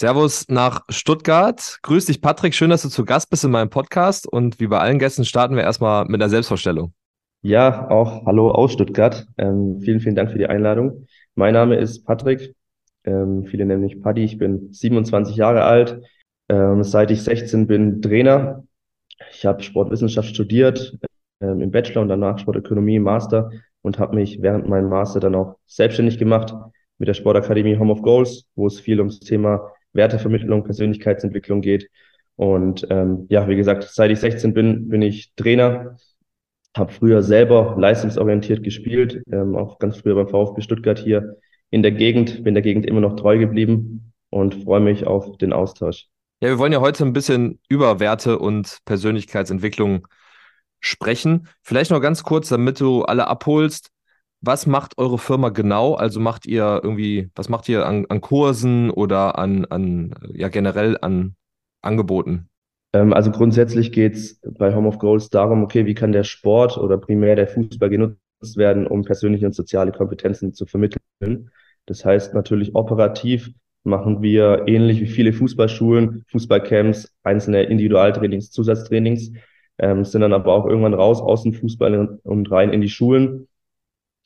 Servus nach Stuttgart. Grüß dich, Patrick. Schön, dass du zu Gast bist in meinem Podcast. Und wie bei allen Gästen starten wir erstmal mit einer Selbstvorstellung. Ja, auch hallo aus Stuttgart. Ähm, vielen, vielen Dank für die Einladung. Mein Name ist Patrick. Ähm, viele nennen mich Paddy. Ich bin 27 Jahre alt. Ähm, seit ich 16 bin Trainer. Ich habe Sportwissenschaft studiert ähm, im Bachelor und danach Sportökonomie im Master und habe mich während meinem Master dann auch selbstständig gemacht mit der Sportakademie Home of Goals, wo es viel ums Thema Wertevermittlung, Persönlichkeitsentwicklung geht. Und ähm, ja, wie gesagt, seit ich 16 bin, bin ich Trainer, habe früher selber leistungsorientiert gespielt, ähm, auch ganz früher beim VfB Stuttgart hier in der Gegend, bin der Gegend immer noch treu geblieben und freue mich auf den Austausch. Ja, wir wollen ja heute ein bisschen über Werte und Persönlichkeitsentwicklung sprechen. Vielleicht noch ganz kurz, damit du alle abholst. Was macht eure Firma genau? Also macht ihr irgendwie, was macht ihr an, an Kursen oder an, an, ja generell an Angeboten? Ähm, also grundsätzlich geht es bei Home of Goals darum, okay, wie kann der Sport oder primär der Fußball genutzt werden, um persönliche und soziale Kompetenzen zu vermitteln. Das heißt natürlich operativ machen wir ähnlich wie viele Fußballschulen, Fußballcamps, einzelne Individualtrainings, Zusatztrainings, ähm, sind dann aber auch irgendwann raus aus dem Fußball und rein in die Schulen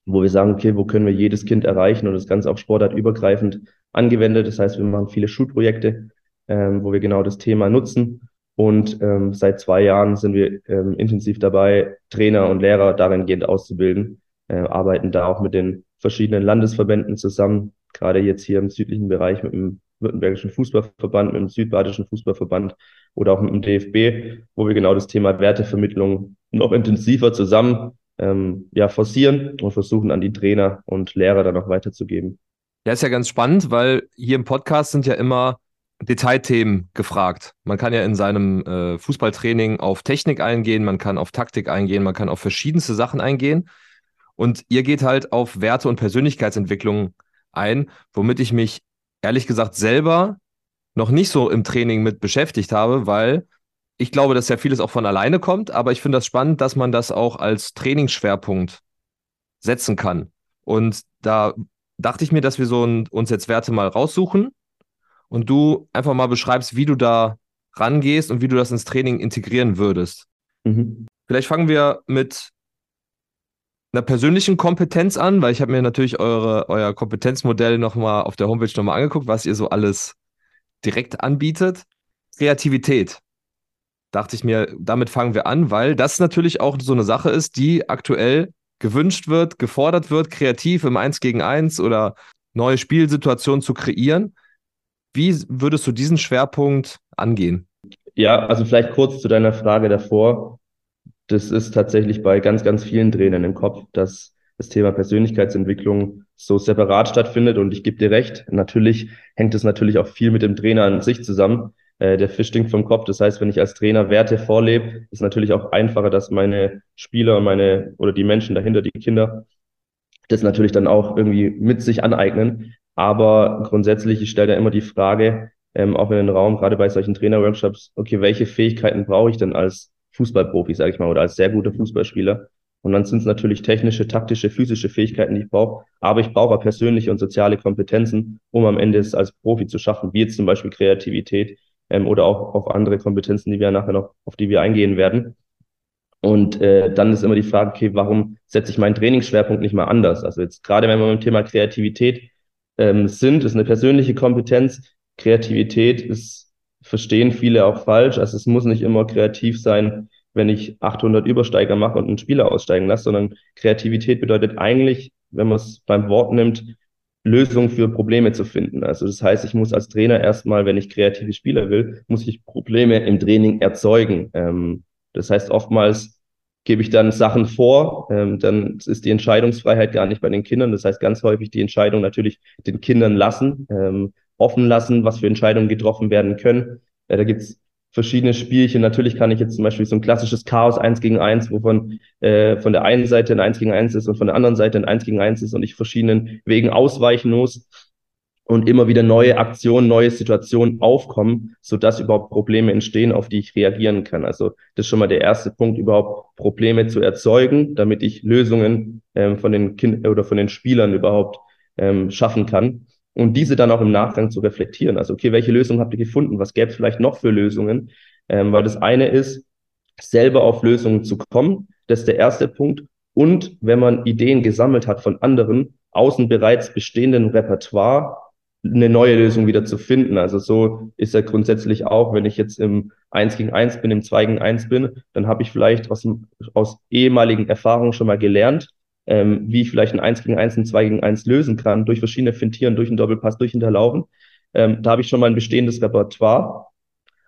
wo wir sagen, okay, wo können wir jedes Kind erreichen und das Ganze auch sportartübergreifend angewendet. Das heißt, wir machen viele Schulprojekte, ähm, wo wir genau das Thema nutzen. Und ähm, seit zwei Jahren sind wir ähm, intensiv dabei, Trainer und Lehrer darin gehend auszubilden, äh, arbeiten da auch mit den verschiedenen Landesverbänden zusammen, gerade jetzt hier im südlichen Bereich mit dem Württembergischen Fußballverband, mit dem Südbadischen Fußballverband oder auch mit dem DFB, wo wir genau das Thema Wertevermittlung noch intensiver zusammen ähm, ja, forcieren und versuchen an die Trainer und Lehrer dann auch weiterzugeben. Ja, ist ja ganz spannend, weil hier im Podcast sind ja immer Detailthemen gefragt. Man kann ja in seinem äh, Fußballtraining auf Technik eingehen, man kann auf Taktik eingehen, man kann auf verschiedenste Sachen eingehen. Und ihr geht halt auf Werte und Persönlichkeitsentwicklung ein, womit ich mich ehrlich gesagt selber noch nicht so im Training mit beschäftigt habe, weil ich glaube, dass ja vieles auch von alleine kommt, aber ich finde das spannend, dass man das auch als Trainingsschwerpunkt setzen kann. Und da dachte ich mir, dass wir so ein, uns jetzt Werte mal raussuchen und du einfach mal beschreibst, wie du da rangehst und wie du das ins Training integrieren würdest. Mhm. Vielleicht fangen wir mit einer persönlichen Kompetenz an, weil ich habe mir natürlich eure, euer Kompetenzmodell nochmal auf der Homepage nochmal angeguckt, was ihr so alles direkt anbietet. Kreativität dachte ich mir, damit fangen wir an, weil das natürlich auch so eine Sache ist, die aktuell gewünscht wird, gefordert wird, kreativ im 1 gegen 1 oder neue Spielsituationen zu kreieren. Wie würdest du diesen Schwerpunkt angehen? Ja, also vielleicht kurz zu deiner Frage davor. Das ist tatsächlich bei ganz, ganz vielen Trainern im Kopf, dass das Thema Persönlichkeitsentwicklung so separat stattfindet. Und ich gebe dir recht, natürlich hängt es natürlich auch viel mit dem Trainer an sich zusammen äh, der Fisch stinkt vom Kopf. Das heißt, wenn ich als Trainer Werte vorlebe, ist natürlich auch einfacher, dass meine Spieler und meine oder die Menschen dahinter, die Kinder, das natürlich dann auch irgendwie mit sich aneignen. Aber grundsätzlich, ich stelle da immer die Frage, ähm, auch in den Raum, gerade bei solchen Trainerworkshops, okay, welche Fähigkeiten brauche ich denn als Fußballprofi, sage ich mal, oder als sehr guter Fußballspieler? Und dann sind es natürlich technische, taktische, physische Fähigkeiten, die ich brauche. Aber ich brauche auch persönliche und soziale Kompetenzen, um am Ende es als Profi zu schaffen, wie jetzt zum Beispiel Kreativität, ähm, oder auch auf andere Kompetenzen, die wir nachher noch, auf die wir eingehen werden. Und äh, dann ist immer die Frage, okay, warum setze ich meinen Trainingsschwerpunkt nicht mal anders? Also jetzt gerade wenn wir beim Thema Kreativität ähm, sind, ist eine persönliche Kompetenz. Kreativität ist, verstehen viele auch falsch. Also es muss nicht immer kreativ sein, wenn ich 800 Übersteiger mache und einen Spieler aussteigen lasse, sondern Kreativität bedeutet eigentlich, wenn man es beim Wort nimmt, Lösungen für Probleme zu finden. Also das heißt, ich muss als Trainer erstmal, wenn ich kreative Spieler will, muss ich Probleme im Training erzeugen. Ähm, das heißt, oftmals gebe ich dann Sachen vor, ähm, dann ist die Entscheidungsfreiheit gar nicht bei den Kindern. Das heißt, ganz häufig die Entscheidung natürlich den Kindern lassen, ähm, offen lassen, was für Entscheidungen getroffen werden können. Äh, da gibt's verschiedene Spielchen. Natürlich kann ich jetzt zum Beispiel so ein klassisches Chaos eins gegen eins, wovon äh, von der einen Seite ein eins gegen eins ist und von der anderen Seite ein eins gegen eins ist und ich verschiedenen Wegen ausweichen muss und immer wieder neue Aktionen, neue Situationen aufkommen, sodass überhaupt Probleme entstehen, auf die ich reagieren kann. Also das ist schon mal der erste Punkt, überhaupt Probleme zu erzeugen, damit ich Lösungen ähm, von den Kindern oder von den Spielern überhaupt ähm, schaffen kann. Und diese dann auch im Nachgang zu reflektieren. Also, okay, welche Lösung habt ihr gefunden? Was gäbe es vielleicht noch für Lösungen? Ähm, weil das eine ist, selber auf Lösungen zu kommen. Das ist der erste Punkt. Und wenn man Ideen gesammelt hat von anderen, aus dem bereits bestehenden Repertoire eine neue Lösung wieder zu finden. Also so ist ja grundsätzlich auch, wenn ich jetzt im 1 gegen 1 bin, im 2 gegen 1 bin, dann habe ich vielleicht aus, aus ehemaligen Erfahrungen schon mal gelernt, ähm, wie ich vielleicht ein 1 gegen 1, ein 2 gegen 1 lösen kann, durch verschiedene Fintieren, durch einen Doppelpass, durch Hinterlaufen. Ähm, da habe ich schon mal ein bestehendes Repertoire.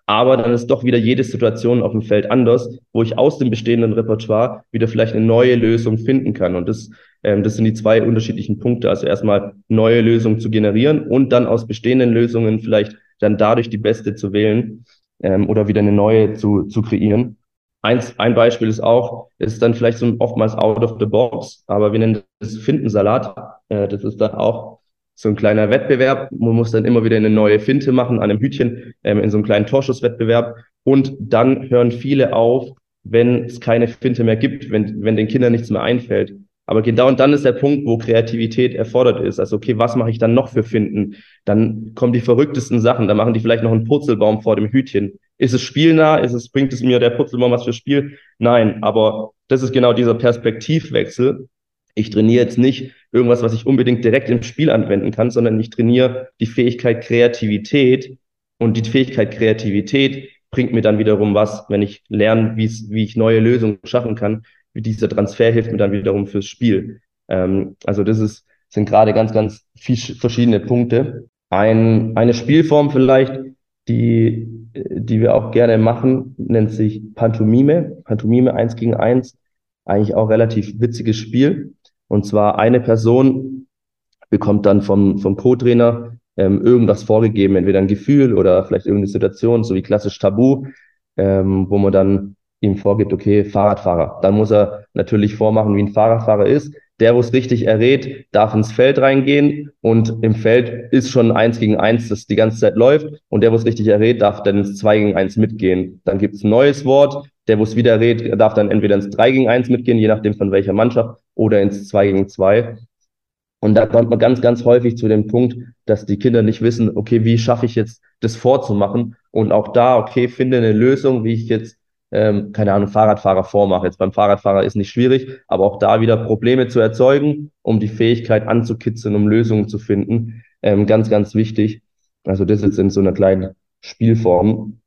Aber dann ist doch wieder jede Situation auf dem Feld anders, wo ich aus dem bestehenden Repertoire wieder vielleicht eine neue Lösung finden kann. Und das, ähm, das sind die zwei unterschiedlichen Punkte. Also erstmal neue Lösungen zu generieren und dann aus bestehenden Lösungen vielleicht dann dadurch die beste zu wählen ähm, oder wieder eine neue zu, zu kreieren. Eins, ein Beispiel ist auch, ist dann vielleicht so oftmals out of the box, aber wir nennen das Findensalat. Äh, das ist dann auch so ein kleiner Wettbewerb. Man muss dann immer wieder eine neue Finte machen an einem Hütchen ähm, in so einem kleinen Torschusswettbewerb. Und dann hören viele auf, wenn es keine Finte mehr gibt, wenn, wenn den Kindern nichts mehr einfällt. Aber genau dann ist der Punkt, wo Kreativität erfordert ist. Also, okay, was mache ich dann noch für Finden? Dann kommen die verrücktesten Sachen. Dann machen die vielleicht noch einen Purzelbaum vor dem Hütchen. Ist es spielnah? Ist es, bringt es mir der Purzelbaum was für Spiel? Nein, aber das ist genau dieser Perspektivwechsel. Ich trainiere jetzt nicht irgendwas, was ich unbedingt direkt im Spiel anwenden kann, sondern ich trainiere die Fähigkeit Kreativität. Und die Fähigkeit Kreativität bringt mir dann wiederum was, wenn ich lerne, wie ich neue Lösungen schaffen kann wie dieser Transfer hilft mir dann wiederum fürs Spiel. Ähm, also das ist, sind gerade ganz, ganz viel, verschiedene Punkte. Ein, eine Spielform vielleicht, die, die wir auch gerne machen, nennt sich Pantomime. Pantomime eins gegen eins. Eigentlich auch relativ witziges Spiel. Und zwar eine Person bekommt dann vom, vom Co-Trainer ähm, irgendwas vorgegeben, entweder ein Gefühl oder vielleicht irgendeine Situation, so wie klassisch Tabu, ähm, wo man dann ihm vorgibt, okay, Fahrradfahrer. Dann muss er natürlich vormachen, wie ein Fahrradfahrer ist. Der, wo es richtig errät, darf ins Feld reingehen und im Feld ist schon eins gegen eins, das die ganze Zeit läuft. Und der, wo es richtig errät, darf dann ins zwei gegen eins mitgehen. Dann gibt es ein neues Wort. Der, wo es wieder errät, darf dann entweder ins drei gegen eins mitgehen, je nachdem von welcher Mannschaft, oder ins zwei gegen zwei. Und da kommt man ganz, ganz häufig zu dem Punkt, dass die Kinder nicht wissen, okay, wie schaffe ich jetzt das vorzumachen? Und auch da, okay, finde eine Lösung, wie ich jetzt ähm, keine Ahnung, Fahrradfahrer vormache. Jetzt beim Fahrradfahrer ist nicht schwierig, aber auch da wieder Probleme zu erzeugen, um die Fähigkeit anzukitzeln, um Lösungen zu finden. Ähm, ganz, ganz wichtig. Also das ist in so einer kleinen Spielform.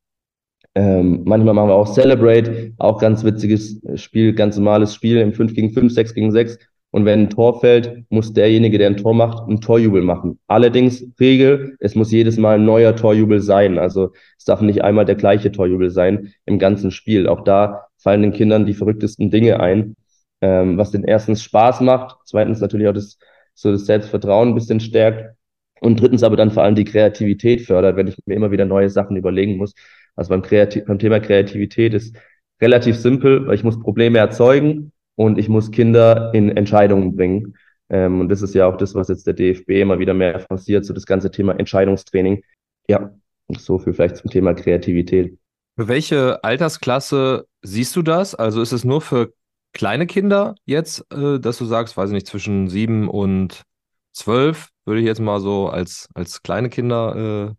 Ähm, manchmal machen wir auch Celebrate, auch ganz witziges Spiel, ganz normales Spiel im 5 gegen 5, 6 gegen 6. Und wenn ein Tor fällt, muss derjenige, der ein Tor macht, ein Torjubel machen. Allerdings Regel, es muss jedes Mal ein neuer Torjubel sein. Also es darf nicht einmal der gleiche Torjubel sein im ganzen Spiel. Auch da fallen den Kindern die verrücktesten Dinge ein, ähm, was den erstens Spaß macht, zweitens natürlich auch das, so das Selbstvertrauen ein bisschen stärkt und drittens aber dann vor allem die Kreativität fördert, wenn ich mir immer wieder neue Sachen überlegen muss. Also beim, Kreativ beim Thema Kreativität ist relativ simpel, weil ich muss Probleme erzeugen und ich muss Kinder in Entscheidungen bringen. Ähm, und das ist ja auch das, was jetzt der DFB immer wieder mehr forciert, so das ganze Thema Entscheidungstraining. Ja, so viel vielleicht zum Thema Kreativität. Für welche Altersklasse siehst du das? Also ist es nur für kleine Kinder jetzt, äh, dass du sagst, weiß ich nicht, zwischen sieben und zwölf, würde ich jetzt mal so als, als kleine Kinder äh,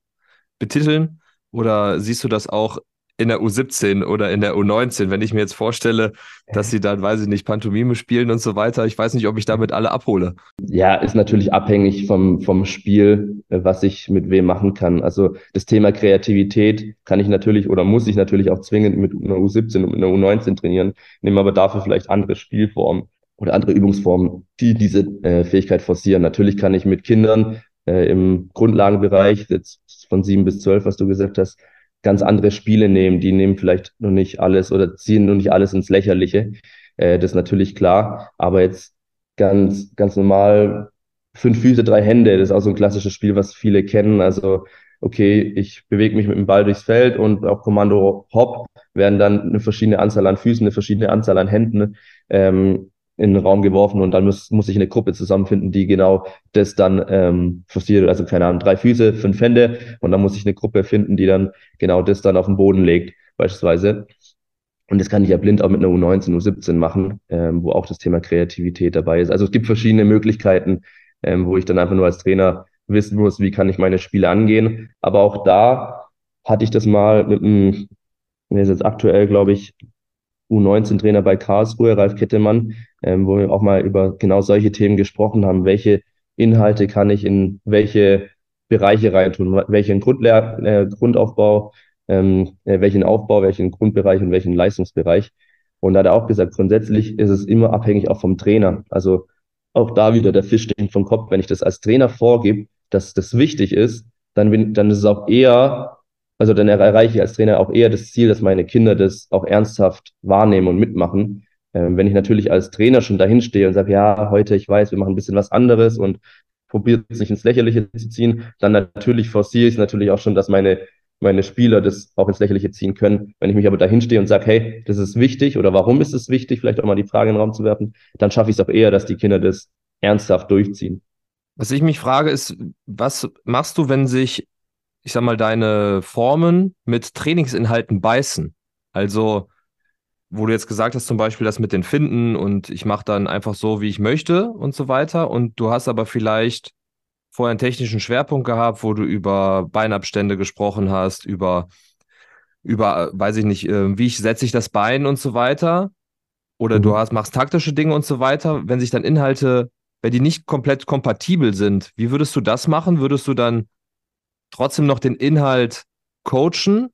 betiteln? Oder siehst du das auch in der U17 oder in der U19, wenn ich mir jetzt vorstelle, dass sie dann, weiß ich nicht, Pantomime spielen und so weiter. Ich weiß nicht, ob ich damit alle abhole. Ja, ist natürlich abhängig vom, vom Spiel, äh, was ich mit wem machen kann. Also das Thema Kreativität kann ich natürlich oder muss ich natürlich auch zwingend mit einer U17 und einer U19 trainieren, nehme aber dafür vielleicht andere Spielformen oder andere Übungsformen, die diese äh, Fähigkeit forcieren. Natürlich kann ich mit Kindern äh, im Grundlagenbereich, jetzt von sieben bis zwölf, was du gesagt hast, ganz andere Spiele nehmen. Die nehmen vielleicht noch nicht alles oder ziehen noch nicht alles ins Lächerliche. Äh, das ist natürlich klar. Aber jetzt ganz, ganz normal fünf Füße, drei Hände. Das ist auch so ein klassisches Spiel, was viele kennen. Also, okay, ich bewege mich mit dem Ball durchs Feld und auch Kommando Hop werden dann eine verschiedene Anzahl an Füßen, eine verschiedene Anzahl an Händen ähm, in den Raum geworfen und dann muss, muss ich eine Gruppe zusammenfinden, die genau das dann ähm, forciert. Also keine Ahnung, drei Füße, fünf Hände und dann muss ich eine Gruppe finden, die dann genau das dann auf den Boden legt, beispielsweise. Und das kann ich ja blind auch mit einer U19, U17 machen, ähm, wo auch das Thema Kreativität dabei ist. Also es gibt verschiedene Möglichkeiten, ähm, wo ich dann einfach nur als Trainer wissen muss, wie kann ich meine Spiele angehen. Aber auch da hatte ich das mal mit einem, der ist jetzt aktuell, glaube ich, U19-Trainer bei Karlsruhe, Ralf Kettemann, ähm, wo wir auch mal über genau solche Themen gesprochen haben. Welche Inhalte kann ich in welche Bereiche reintun? Welchen Grundlehr äh, Grundaufbau, ähm, äh, welchen Aufbau, welchen Grundbereich und welchen Leistungsbereich? Und da hat er auch gesagt, grundsätzlich ist es immer abhängig auch vom Trainer. Also auch da wieder der Fisch stinkt vom Kopf. Wenn ich das als Trainer vorgebe, dass das wichtig ist, dann, bin, dann ist es auch eher also dann erreiche ich als Trainer auch eher das Ziel, dass meine Kinder das auch ernsthaft wahrnehmen und mitmachen. Ähm, wenn ich natürlich als Trainer schon dahin stehe und sage, ja, heute, ich weiß, wir machen ein bisschen was anderes und probiert es nicht ins Lächerliche zu ziehen, dann natürlich forciere ich es natürlich auch schon, dass meine, meine Spieler das auch ins Lächerliche ziehen können. Wenn ich mich aber dahin stehe und sage, hey, das ist wichtig oder warum ist es wichtig, vielleicht auch mal die Frage in den Raum zu werfen, dann schaffe ich es auch eher, dass die Kinder das ernsthaft durchziehen. Was ich mich frage, ist, was machst du, wenn sich ich sag mal, deine Formen mit Trainingsinhalten beißen. Also, wo du jetzt gesagt hast, zum Beispiel das mit den Finden und ich mache dann einfach so, wie ich möchte und so weiter. Und du hast aber vielleicht vorher einen technischen Schwerpunkt gehabt, wo du über Beinabstände gesprochen hast, über, über, weiß ich nicht, äh, wie ich setze ich das Bein und so weiter. Oder mhm. du hast, machst taktische Dinge und so weiter. Wenn sich dann Inhalte, wenn die nicht komplett kompatibel sind, wie würdest du das machen? Würdest du dann trotzdem noch den Inhalt coachen,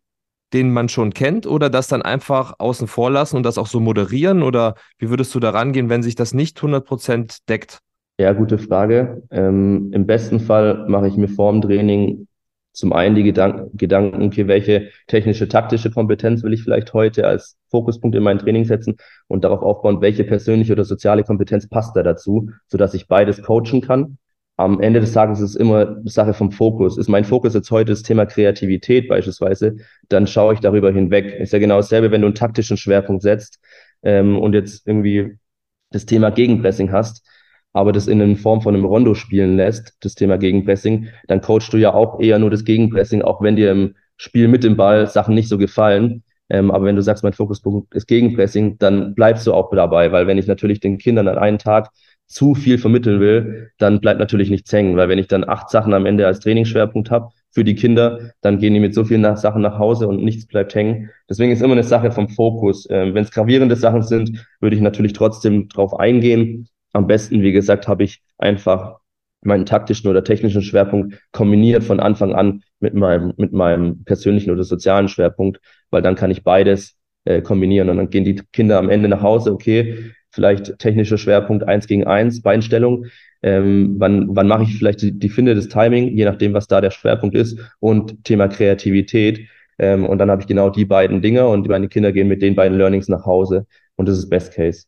den man schon kennt, oder das dann einfach außen vor lassen und das auch so moderieren? Oder wie würdest du da rangehen, wenn sich das nicht 100% deckt? Ja, gute Frage. Ähm, Im besten Fall mache ich mir vor dem Training zum einen die Gedank Gedanken, okay, welche technische, taktische Kompetenz will ich vielleicht heute als Fokuspunkt in mein Training setzen und darauf aufbauen, welche persönliche oder soziale Kompetenz passt da dazu, sodass ich beides coachen kann am Ende des Tages ist es immer Sache vom Fokus. Ist mein Fokus jetzt heute das Thema Kreativität beispielsweise, dann schaue ich darüber hinweg. Ist ja genau dasselbe, wenn du einen taktischen Schwerpunkt setzt ähm, und jetzt irgendwie das Thema Gegenpressing hast, aber das in Form von einem Rondo spielen lässt, das Thema Gegenpressing, dann coachst du ja auch eher nur das Gegenpressing, auch wenn dir im Spiel mit dem Ball Sachen nicht so gefallen. Ähm, aber wenn du sagst, mein Fokuspunkt ist Gegenpressing, dann bleibst du auch dabei, weil wenn ich natürlich den Kindern an einen Tag zu viel vermitteln will, dann bleibt natürlich nichts hängen, weil wenn ich dann acht Sachen am Ende als Trainingsschwerpunkt habe für die Kinder, dann gehen die mit so vielen nach Sachen nach Hause und nichts bleibt hängen. Deswegen ist immer eine Sache vom Fokus. Ähm, wenn es gravierende Sachen sind, würde ich natürlich trotzdem drauf eingehen. Am besten, wie gesagt, habe ich einfach meinen taktischen oder technischen Schwerpunkt kombiniert von Anfang an mit meinem, mit meinem persönlichen oder sozialen Schwerpunkt, weil dann kann ich beides äh, kombinieren und dann gehen die Kinder am Ende nach Hause, okay, vielleicht technischer Schwerpunkt eins gegen eins, Beinstellung. Ähm, wann wann mache ich vielleicht die, die Finde, das Timing, je nachdem, was da der Schwerpunkt ist und Thema Kreativität. Ähm, und dann habe ich genau die beiden Dinge und meine Kinder gehen mit den beiden Learnings nach Hause und das ist Best Case.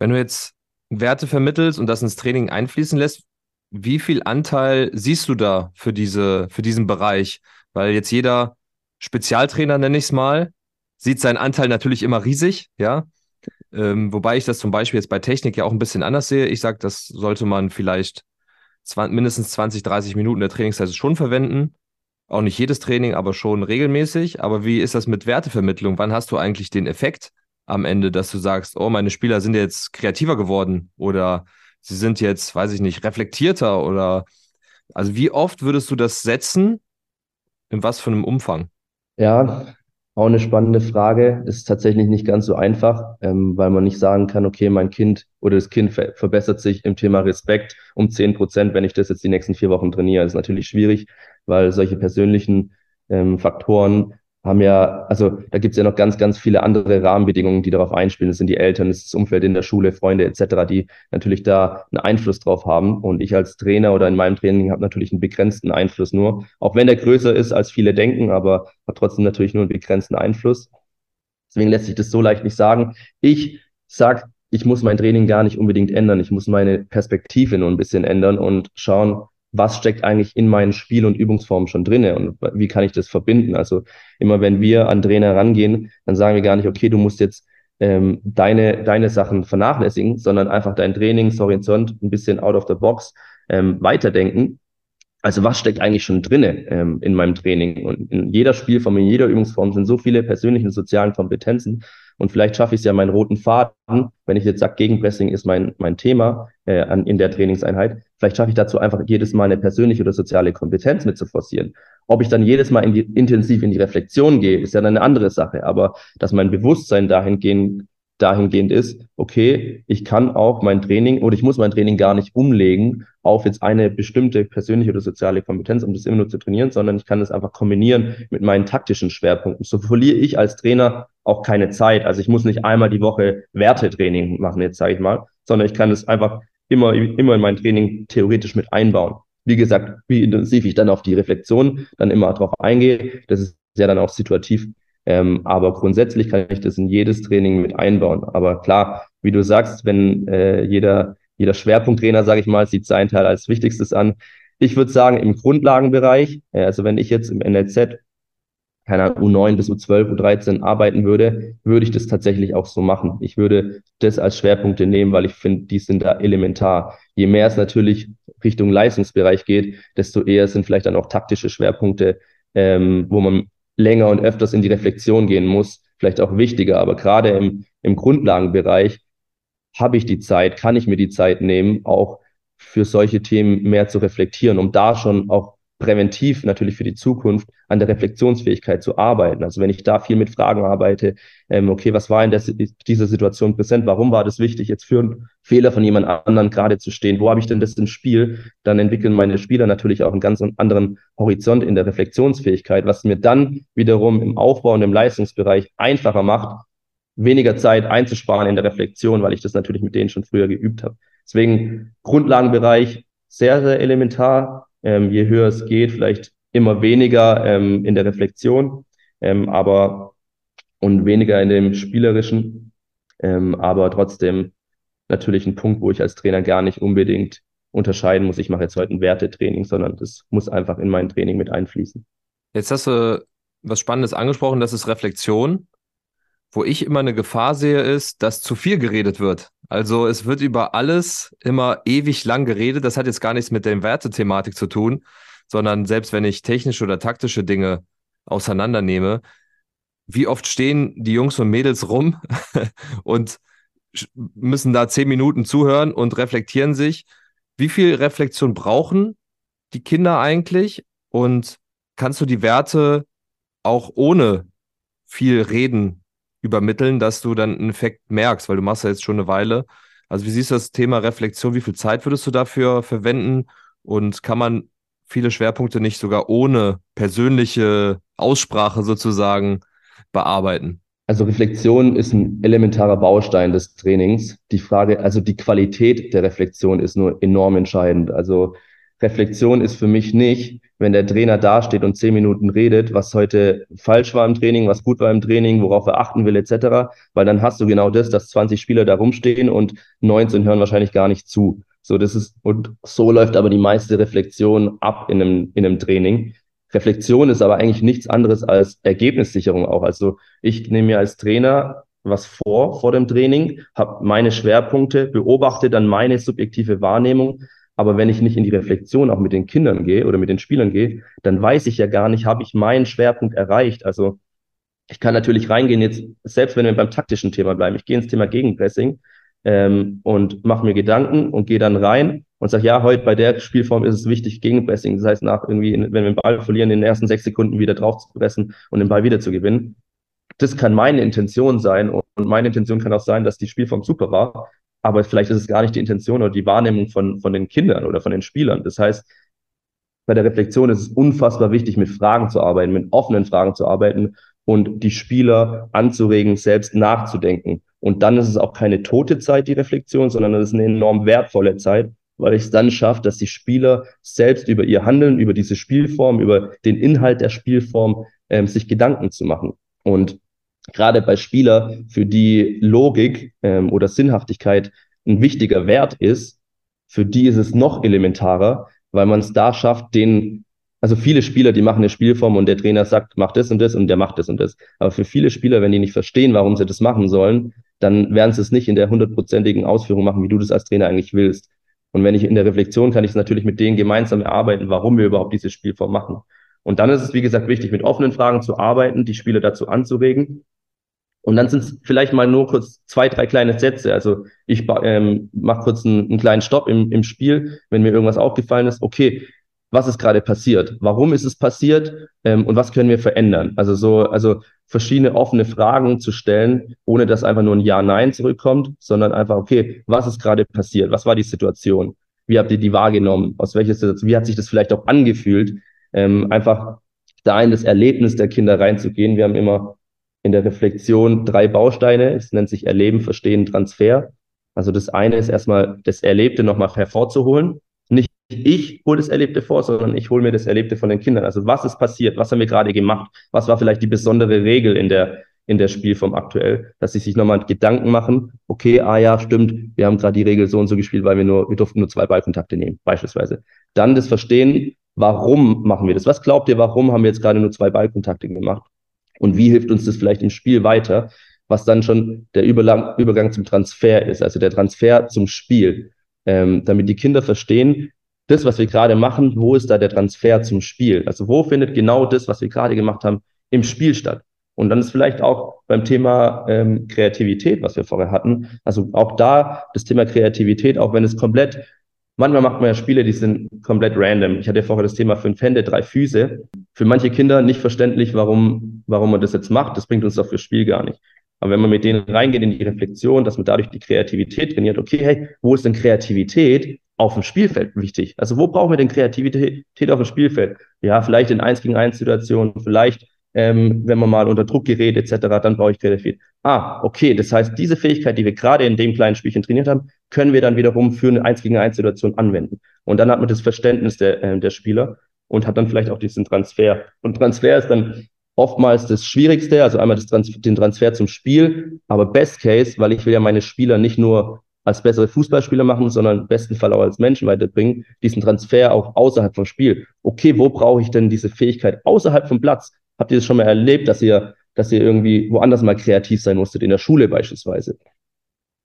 Wenn du jetzt Werte vermittelst und das ins Training einfließen lässt, wie viel Anteil siehst du da für, diese, für diesen Bereich? Weil jetzt jeder Spezialtrainer, nenne ich es mal, sieht seinen Anteil natürlich immer riesig, ja. Ähm, wobei ich das zum Beispiel jetzt bei Technik ja auch ein bisschen anders sehe. Ich sage, das sollte man vielleicht 20, mindestens 20, 30 Minuten der Trainingszeit schon verwenden. Auch nicht jedes Training, aber schon regelmäßig. Aber wie ist das mit Wertevermittlung? Wann hast du eigentlich den Effekt am Ende, dass du sagst, oh, meine Spieler sind jetzt kreativer geworden oder sie sind jetzt, weiß ich nicht, reflektierter oder also wie oft würdest du das setzen? In was für einem Umfang? Ja, auch eine spannende Frage. Ist tatsächlich nicht ganz so einfach, ähm, weil man nicht sagen kann, okay, mein Kind oder das Kind ver verbessert sich im Thema Respekt um zehn Prozent, wenn ich das jetzt die nächsten vier Wochen trainiere. Das ist natürlich schwierig, weil solche persönlichen ähm, Faktoren haben ja, also da gibt es ja noch ganz, ganz viele andere Rahmenbedingungen, die darauf einspielen. Das sind die Eltern, das ist das Umfeld in der Schule, Freunde etc., die natürlich da einen Einfluss drauf haben. Und ich als Trainer oder in meinem Training habe natürlich einen begrenzten Einfluss nur, auch wenn der größer ist, als viele denken, aber hat trotzdem natürlich nur einen begrenzten Einfluss. Deswegen lässt sich das so leicht nicht sagen. Ich sag, ich muss mein Training gar nicht unbedingt ändern. Ich muss meine Perspektive nur ein bisschen ändern und schauen, was steckt eigentlich in meinen Spiel- und Übungsformen schon drinne und wie kann ich das verbinden? Also immer wenn wir an Trainer rangehen, dann sagen wir gar nicht, okay, du musst jetzt ähm, deine, deine Sachen vernachlässigen, sondern einfach dein Trainingshorizont ein bisschen out of the box ähm, weiterdenken also was steckt eigentlich schon drinne ähm, in meinem Training? Und in jeder Spielform, in jeder Übungsform sind so viele persönliche und sozialen Kompetenzen. Und vielleicht schaffe ich es ja, meinen roten Faden, wenn ich jetzt sage, Gegenpressing ist mein, mein Thema äh, an, in der Trainingseinheit, vielleicht schaffe ich dazu einfach jedes Mal eine persönliche oder soziale Kompetenz mit zu forcieren. Ob ich dann jedes Mal in die, intensiv in die Reflexion gehe, ist ja dann eine andere Sache. Aber dass mein Bewusstsein dahingehend dahingehend ist, okay, ich kann auch mein Training oder ich muss mein Training gar nicht umlegen auf jetzt eine bestimmte persönliche oder soziale Kompetenz, um das immer nur zu trainieren, sondern ich kann das einfach kombinieren mit meinen taktischen Schwerpunkten. So verliere ich als Trainer auch keine Zeit. Also ich muss nicht einmal die Woche Wertetraining machen, jetzt sage ich mal, sondern ich kann es einfach immer, immer in mein Training theoretisch mit einbauen. Wie gesagt, wie intensiv ich dann auf die Reflexion dann immer darauf eingehe, das ist ja dann auch situativ ähm, aber grundsätzlich kann ich das in jedes Training mit einbauen. Aber klar, wie du sagst, wenn äh, jeder, jeder Schwerpunkttrainer, sage ich mal, sieht seinen Teil als wichtigstes an. Ich würde sagen, im Grundlagenbereich, äh, also wenn ich jetzt im NLZ keine Ahnung, U9 bis U12, U13 arbeiten würde, würde ich das tatsächlich auch so machen. Ich würde das als Schwerpunkte nehmen, weil ich finde, die sind da elementar. Je mehr es natürlich Richtung Leistungsbereich geht, desto eher sind vielleicht dann auch taktische Schwerpunkte, ähm, wo man länger und öfters in die Reflexion gehen muss, vielleicht auch wichtiger. Aber gerade im, im Grundlagenbereich habe ich die Zeit, kann ich mir die Zeit nehmen, auch für solche Themen mehr zu reflektieren, um da schon auch präventiv natürlich für die Zukunft an der Reflexionsfähigkeit zu arbeiten. Also wenn ich da viel mit Fragen arbeite, ähm, okay, was war in der, dieser Situation präsent? Warum war das wichtig, jetzt für einen Fehler von jemand anderen gerade zu stehen? Wo habe ich denn das im Spiel? Dann entwickeln meine Spieler natürlich auch einen ganz anderen Horizont in der Reflexionsfähigkeit, was mir dann wiederum im Aufbau und im Leistungsbereich einfacher macht, weniger Zeit einzusparen in der Reflexion, weil ich das natürlich mit denen schon früher geübt habe. Deswegen Grundlagenbereich sehr, sehr elementar, ähm, je höher es geht, vielleicht immer weniger ähm, in der Reflexion, ähm, aber und weniger in dem spielerischen, ähm, aber trotzdem natürlich ein Punkt, wo ich als Trainer gar nicht unbedingt unterscheiden muss, ich mache jetzt heute ein Wertetraining, sondern das muss einfach in mein Training mit einfließen. Jetzt hast du was Spannendes angesprochen, das ist Reflexion. Wo ich immer eine Gefahr sehe, ist, dass zu viel geredet wird. Also es wird über alles immer ewig lang geredet. Das hat jetzt gar nichts mit der Wertethematik zu tun, sondern selbst wenn ich technische oder taktische Dinge auseinandernehme, wie oft stehen die Jungs und Mädels rum und müssen da zehn Minuten zuhören und reflektieren sich. Wie viel Reflexion brauchen die Kinder eigentlich? Und kannst du die Werte auch ohne viel Reden übermitteln, dass du dann einen Effekt merkst, weil du machst ja jetzt schon eine Weile. Also wie siehst du das Thema Reflexion? Wie viel Zeit würdest du dafür verwenden? Und kann man viele Schwerpunkte nicht sogar ohne persönliche Aussprache sozusagen bearbeiten? Also Reflexion ist ein elementarer Baustein des Trainings. Die Frage, also die Qualität der Reflexion ist nur enorm entscheidend. Also Reflexion ist für mich nicht, wenn der Trainer dasteht und zehn Minuten redet, was heute falsch war im Training, was gut war im Training, worauf er achten will, etc. Weil dann hast du genau das, dass 20 Spieler da rumstehen und 19 hören wahrscheinlich gar nicht zu. So, das ist, und so läuft aber die meiste Reflexion ab in einem, in einem Training. Reflexion ist aber eigentlich nichts anderes als Ergebnissicherung auch. Also ich nehme mir als Trainer was vor vor dem Training, habe meine Schwerpunkte, beobachte dann meine subjektive Wahrnehmung, aber wenn ich nicht in die Reflexion auch mit den Kindern gehe oder mit den Spielern gehe, dann weiß ich ja gar nicht, habe ich meinen Schwerpunkt erreicht. Also ich kann natürlich reingehen jetzt, selbst wenn wir beim taktischen Thema bleiben, ich gehe ins Thema Gegenpressing ähm, und mache mir Gedanken und gehe dann rein und sage, ja, heute bei der Spielform ist es wichtig, Gegenpressing. Das heißt, nach irgendwie, wenn wir den Ball verlieren, in den ersten sechs Sekunden wieder drauf zu pressen und den Ball wieder zu gewinnen. Das kann meine Intention sein und meine Intention kann auch sein, dass die Spielform super war aber vielleicht ist es gar nicht die Intention oder die Wahrnehmung von, von den Kindern oder von den Spielern. Das heißt, bei der Reflexion ist es unfassbar wichtig, mit Fragen zu arbeiten, mit offenen Fragen zu arbeiten und die Spieler anzuregen, selbst nachzudenken. Und dann ist es auch keine tote Zeit, die Reflexion, sondern es ist eine enorm wertvolle Zeit, weil ich es dann schaffe, dass die Spieler selbst über ihr Handeln, über diese Spielform, über den Inhalt der Spielform ähm, sich Gedanken zu machen. Und gerade bei Spieler, für die Logik ähm, oder Sinnhaftigkeit ein wichtiger Wert ist, für die ist es noch elementarer, weil man es da schafft, den, also viele Spieler, die machen eine Spielform und der Trainer sagt, mach das und das und der macht das und das. Aber für viele Spieler, wenn die nicht verstehen, warum sie das machen sollen, dann werden sie es nicht in der hundertprozentigen Ausführung machen, wie du das als Trainer eigentlich willst. Und wenn ich in der Reflexion kann ich es natürlich mit denen gemeinsam erarbeiten, warum wir überhaupt dieses Spielform machen. Und dann ist es, wie gesagt, wichtig, mit offenen Fragen zu arbeiten, die Spieler dazu anzuregen. Und dann sind es vielleicht mal nur kurz zwei, drei kleine Sätze. Also ich ähm, mache kurz einen, einen, kleinen Stopp im, im Spiel, wenn mir irgendwas aufgefallen ist. Okay, was ist gerade passiert? Warum ist es passiert? Ähm, und was können wir verändern? Also so, also verschiedene offene Fragen zu stellen, ohne dass einfach nur ein Ja-Nein zurückkommt, sondern einfach, okay, was ist gerade passiert? Was war die Situation? Wie habt ihr die wahrgenommen? Aus welcher Situation? Wie hat sich das vielleicht auch angefühlt? Ähm, einfach da in das Erlebnis der Kinder reinzugehen. Wir haben immer in der Reflexion drei Bausteine. Es nennt sich Erleben, Verstehen, Transfer. Also das eine ist erstmal das Erlebte nochmal hervorzuholen. Nicht ich hole das Erlebte vor, sondern ich hole mir das Erlebte von den Kindern. Also was ist passiert? Was haben wir gerade gemacht? Was war vielleicht die besondere Regel in der, in der Spielform aktuell? Dass sie sich nochmal Gedanken machen. Okay, ah ja, stimmt. Wir haben gerade die Regel so und so gespielt, weil wir nur, wir durften nur zwei Ballkontakte nehmen, beispielsweise. Dann das Verstehen. Warum machen wir das? Was glaubt ihr, warum haben wir jetzt gerade nur zwei Ballkontakte gemacht? Und wie hilft uns das vielleicht im Spiel weiter? Was dann schon der Überlang Übergang zum Transfer ist, also der Transfer zum Spiel, ähm, damit die Kinder verstehen, das, was wir gerade machen, wo ist da der Transfer zum Spiel? Also wo findet genau das, was wir gerade gemacht haben, im Spiel statt? Und dann ist vielleicht auch beim Thema ähm, Kreativität, was wir vorher hatten, also auch da das Thema Kreativität, auch wenn es komplett, manchmal macht man ja Spiele, die sind komplett random. Ich hatte vorher das Thema fünf Hände, drei Füße. Für manche Kinder nicht verständlich, warum, warum man das jetzt macht. Das bringt uns doch fürs Spiel gar nicht. Aber wenn man mit denen reingeht in die Reflexion, dass man dadurch die Kreativität trainiert, okay, hey, wo ist denn Kreativität? auf dem Spielfeld wichtig. Also wo brauchen wir denn Kreativität auf dem Spielfeld? Ja, vielleicht in 1 gegen 1 Situationen, vielleicht ähm, wenn man mal unter Druck gerät etc., dann brauche ich Kreativität. Ah, okay, das heißt, diese Fähigkeit, die wir gerade in dem kleinen Spielchen trainiert haben, können wir dann wiederum für eine 1 gegen 1 Situation anwenden. Und dann hat man das Verständnis der, äh, der Spieler und hat dann vielleicht auch diesen Transfer. Und Transfer ist dann oftmals das Schwierigste, also einmal Trans den Transfer zum Spiel, aber Best Case, weil ich will ja meine Spieler nicht nur als bessere Fußballspieler machen, sondern im besten Fall auch als Menschen weiterbringen, diesen Transfer auch außerhalb vom Spiel. Okay, wo brauche ich denn diese Fähigkeit außerhalb vom Platz? Habt ihr das schon mal erlebt, dass ihr, dass ihr irgendwie woanders mal kreativ sein musstet, in der Schule beispielsweise?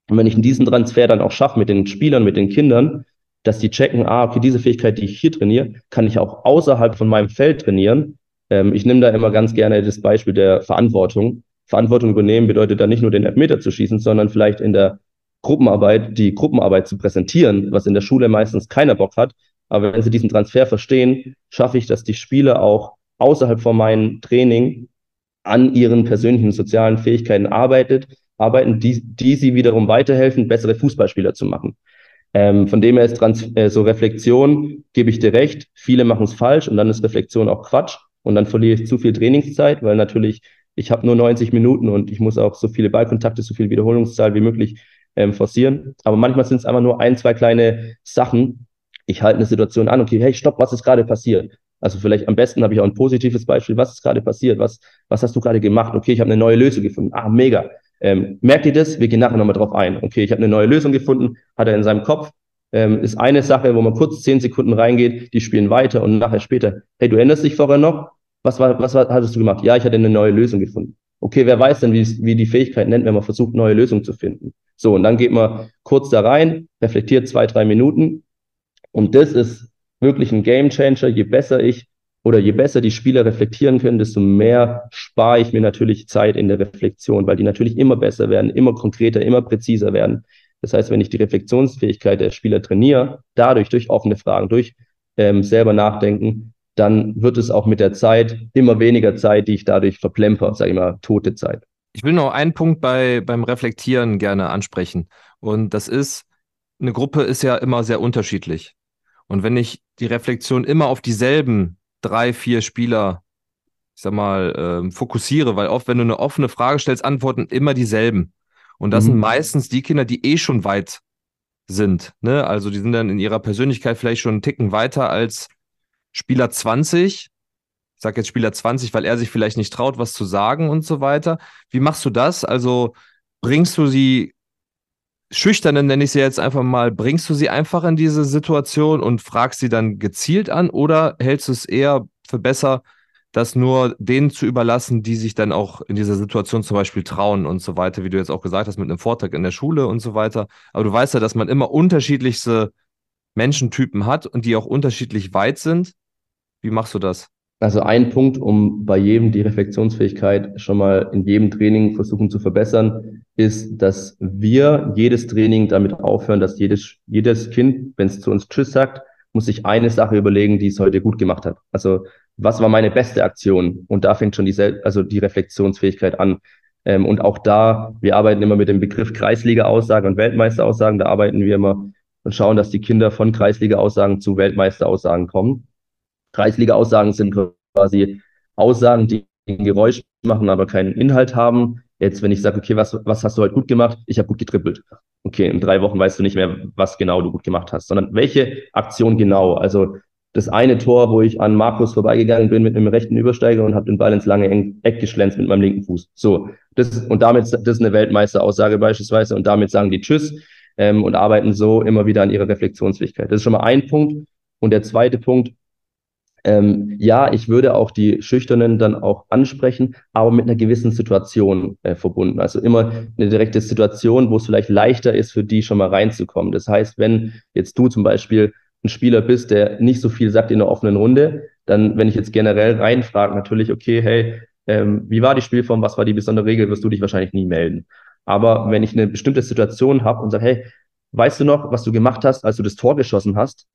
Und wenn ich diesen Transfer dann auch schaffe mit den Spielern, mit den Kindern, dass die checken, ah, okay, diese Fähigkeit, die ich hier trainiere, kann ich auch außerhalb von meinem Feld trainieren. Ähm, ich nehme da immer ganz gerne das Beispiel der Verantwortung. Verantwortung übernehmen bedeutet dann nicht nur den Elfmeter zu schießen, sondern vielleicht in der Gruppenarbeit, die Gruppenarbeit zu präsentieren, was in der Schule meistens keiner Bock hat. Aber wenn sie diesen Transfer verstehen, schaffe ich, dass die Spieler auch außerhalb von meinem Training an ihren persönlichen sozialen Fähigkeiten arbeitet, arbeiten, die, die sie wiederum weiterhelfen, bessere Fußballspieler zu machen. Ähm, von dem her ist Trans äh, so Reflexion, gebe ich dir recht, viele machen es falsch und dann ist Reflexion auch Quatsch und dann verliere ich zu viel Trainingszeit, weil natürlich ich habe nur 90 Minuten und ich muss auch so viele Ballkontakte, so viel Wiederholungszahl wie möglich ähm, forcieren. Aber manchmal sind es einfach nur ein, zwei kleine Sachen. Ich halte eine Situation an, okay, hey, stopp, was ist gerade passiert? Also vielleicht am besten habe ich auch ein positives Beispiel. Was ist gerade passiert? Was, was hast du gerade gemacht? Okay, ich habe eine neue Lösung gefunden. Ah, mega. Ähm, merkt ihr das? Wir gehen nachher nochmal drauf ein. Okay, ich habe eine neue Lösung gefunden, hat er in seinem Kopf. Ähm, ist eine Sache, wo man kurz zehn Sekunden reingeht, die spielen weiter und nachher später, hey, du erinnerst dich vorher noch? Was war, was war, hattest du gemacht? Ja, ich hatte eine neue Lösung gefunden. Okay, wer weiß denn, wie, wie die Fähigkeit nennt, wenn man versucht, neue Lösungen zu finden? So, und dann geht man kurz da rein, reflektiert zwei, drei Minuten. Und das ist wirklich ein Game Changer. Je besser ich oder je besser die Spieler reflektieren können, desto mehr spare ich mir natürlich Zeit in der Reflexion, weil die natürlich immer besser werden, immer konkreter, immer präziser werden. Das heißt, wenn ich die Reflexionsfähigkeit der Spieler trainiere, dadurch durch offene Fragen, durch ähm, selber nachdenken, dann wird es auch mit der Zeit immer weniger Zeit, die ich dadurch verplemper, sage ich mal, tote Zeit. Ich will noch einen Punkt bei, beim Reflektieren gerne ansprechen. Und das ist, eine Gruppe ist ja immer sehr unterschiedlich. Und wenn ich die Reflexion immer auf dieselben drei, vier Spieler, ich sag mal, äh, fokussiere, weil oft, wenn du eine offene Frage stellst, antworten immer dieselben. Und das mhm. sind meistens die Kinder, die eh schon weit sind. Ne? Also die sind dann in ihrer Persönlichkeit vielleicht schon einen Ticken weiter als Spieler 20 sage jetzt Spieler 20, weil er sich vielleicht nicht traut, was zu sagen und so weiter. Wie machst du das? Also bringst du sie, schüchternen nenne ich sie jetzt einfach mal, bringst du sie einfach in diese Situation und fragst sie dann gezielt an oder hältst du es eher für besser, das nur denen zu überlassen, die sich dann auch in dieser Situation zum Beispiel trauen und so weiter, wie du jetzt auch gesagt hast, mit einem Vortrag in der Schule und so weiter. Aber du weißt ja, dass man immer unterschiedlichste Menschentypen hat und die auch unterschiedlich weit sind. Wie machst du das? Also ein Punkt, um bei jedem die Reflexionsfähigkeit schon mal in jedem Training versuchen zu verbessern, ist, dass wir jedes Training damit aufhören, dass jedes, jedes Kind, wenn es zu uns Tschüss sagt, muss sich eine Sache überlegen, die es heute gut gemacht hat. Also was war meine beste Aktion? Und da fängt schon die, also die Reflexionsfähigkeit an. Ähm, und auch da, wir arbeiten immer mit dem Begriff Kreisliga-Aussagen und Weltmeisteraussagen. Da arbeiten wir immer und schauen, dass die Kinder von Kreisliga-Aussagen zu Weltmeisteraussagen kommen. Kreisliga-Aussagen sind quasi Aussagen, die ein Geräusch machen, aber keinen Inhalt haben. Jetzt, wenn ich sage, okay, was, was hast du heute gut gemacht? Ich habe gut getrippelt. Okay, in drei Wochen weißt du nicht mehr, was genau du gut gemacht hast, sondern welche Aktion genau. Also das eine Tor, wo ich an Markus vorbeigegangen bin mit einem rechten Übersteiger und habe den Ball ins lange Eck geschlänzt mit meinem linken Fuß. So, das und damit das ist eine Weltmeisteraussage beispielsweise und damit sagen die Tschüss ähm, und arbeiten so immer wieder an ihrer Reflexionsfähigkeit. Das ist schon mal ein Punkt. Und der zweite Punkt, ähm, ja, ich würde auch die Schüchternen dann auch ansprechen, aber mit einer gewissen Situation äh, verbunden. Also immer eine direkte Situation, wo es vielleicht leichter ist, für die schon mal reinzukommen. Das heißt, wenn jetzt du zum Beispiel ein Spieler bist, der nicht so viel sagt in der offenen Runde, dann, wenn ich jetzt generell reinfrage, natürlich, okay, hey, ähm, wie war die Spielform, was war die besondere Regel, wirst du dich wahrscheinlich nie melden. Aber wenn ich eine bestimmte Situation habe und sage, hey, weißt du noch, was du gemacht hast, als du das Tor geschossen hast,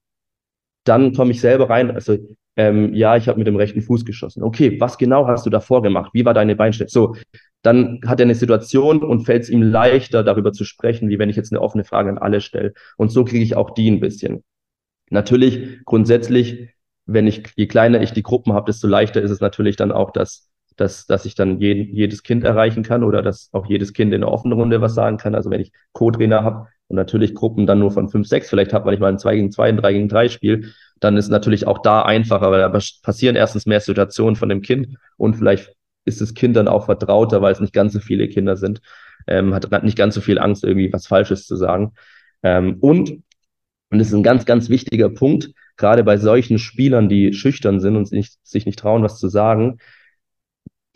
dann komme ich selber rein. Also ähm, ja, ich habe mit dem rechten Fuß geschossen. Okay, was genau hast du davor gemacht? Wie war deine Beinstellung? So, dann hat er eine Situation und fällt es ihm leichter, darüber zu sprechen, wie wenn ich jetzt eine offene Frage an alle stelle. Und so kriege ich auch die ein bisschen. Natürlich, grundsätzlich, wenn ich, je kleiner ich die Gruppen habe, desto leichter ist es natürlich dann auch, dass, dass, dass ich dann jeden, jedes Kind erreichen kann oder dass auch jedes Kind in der offenen Runde was sagen kann. Also wenn ich Co-Trainer habe, und natürlich Gruppen dann nur von fünf, sechs vielleicht habe, weil ich mal ein 2 gegen 2, ein 3 gegen 3 spiele, dann ist natürlich auch da einfacher, weil da passieren erstens mehr Situationen von dem Kind und vielleicht ist das Kind dann auch vertrauter, weil es nicht ganz so viele Kinder sind, ähm, hat nicht ganz so viel Angst, irgendwie was Falsches zu sagen. Ähm, und, und das ist ein ganz, ganz wichtiger Punkt, gerade bei solchen Spielern, die schüchtern sind und sich, sich nicht trauen, was zu sagen,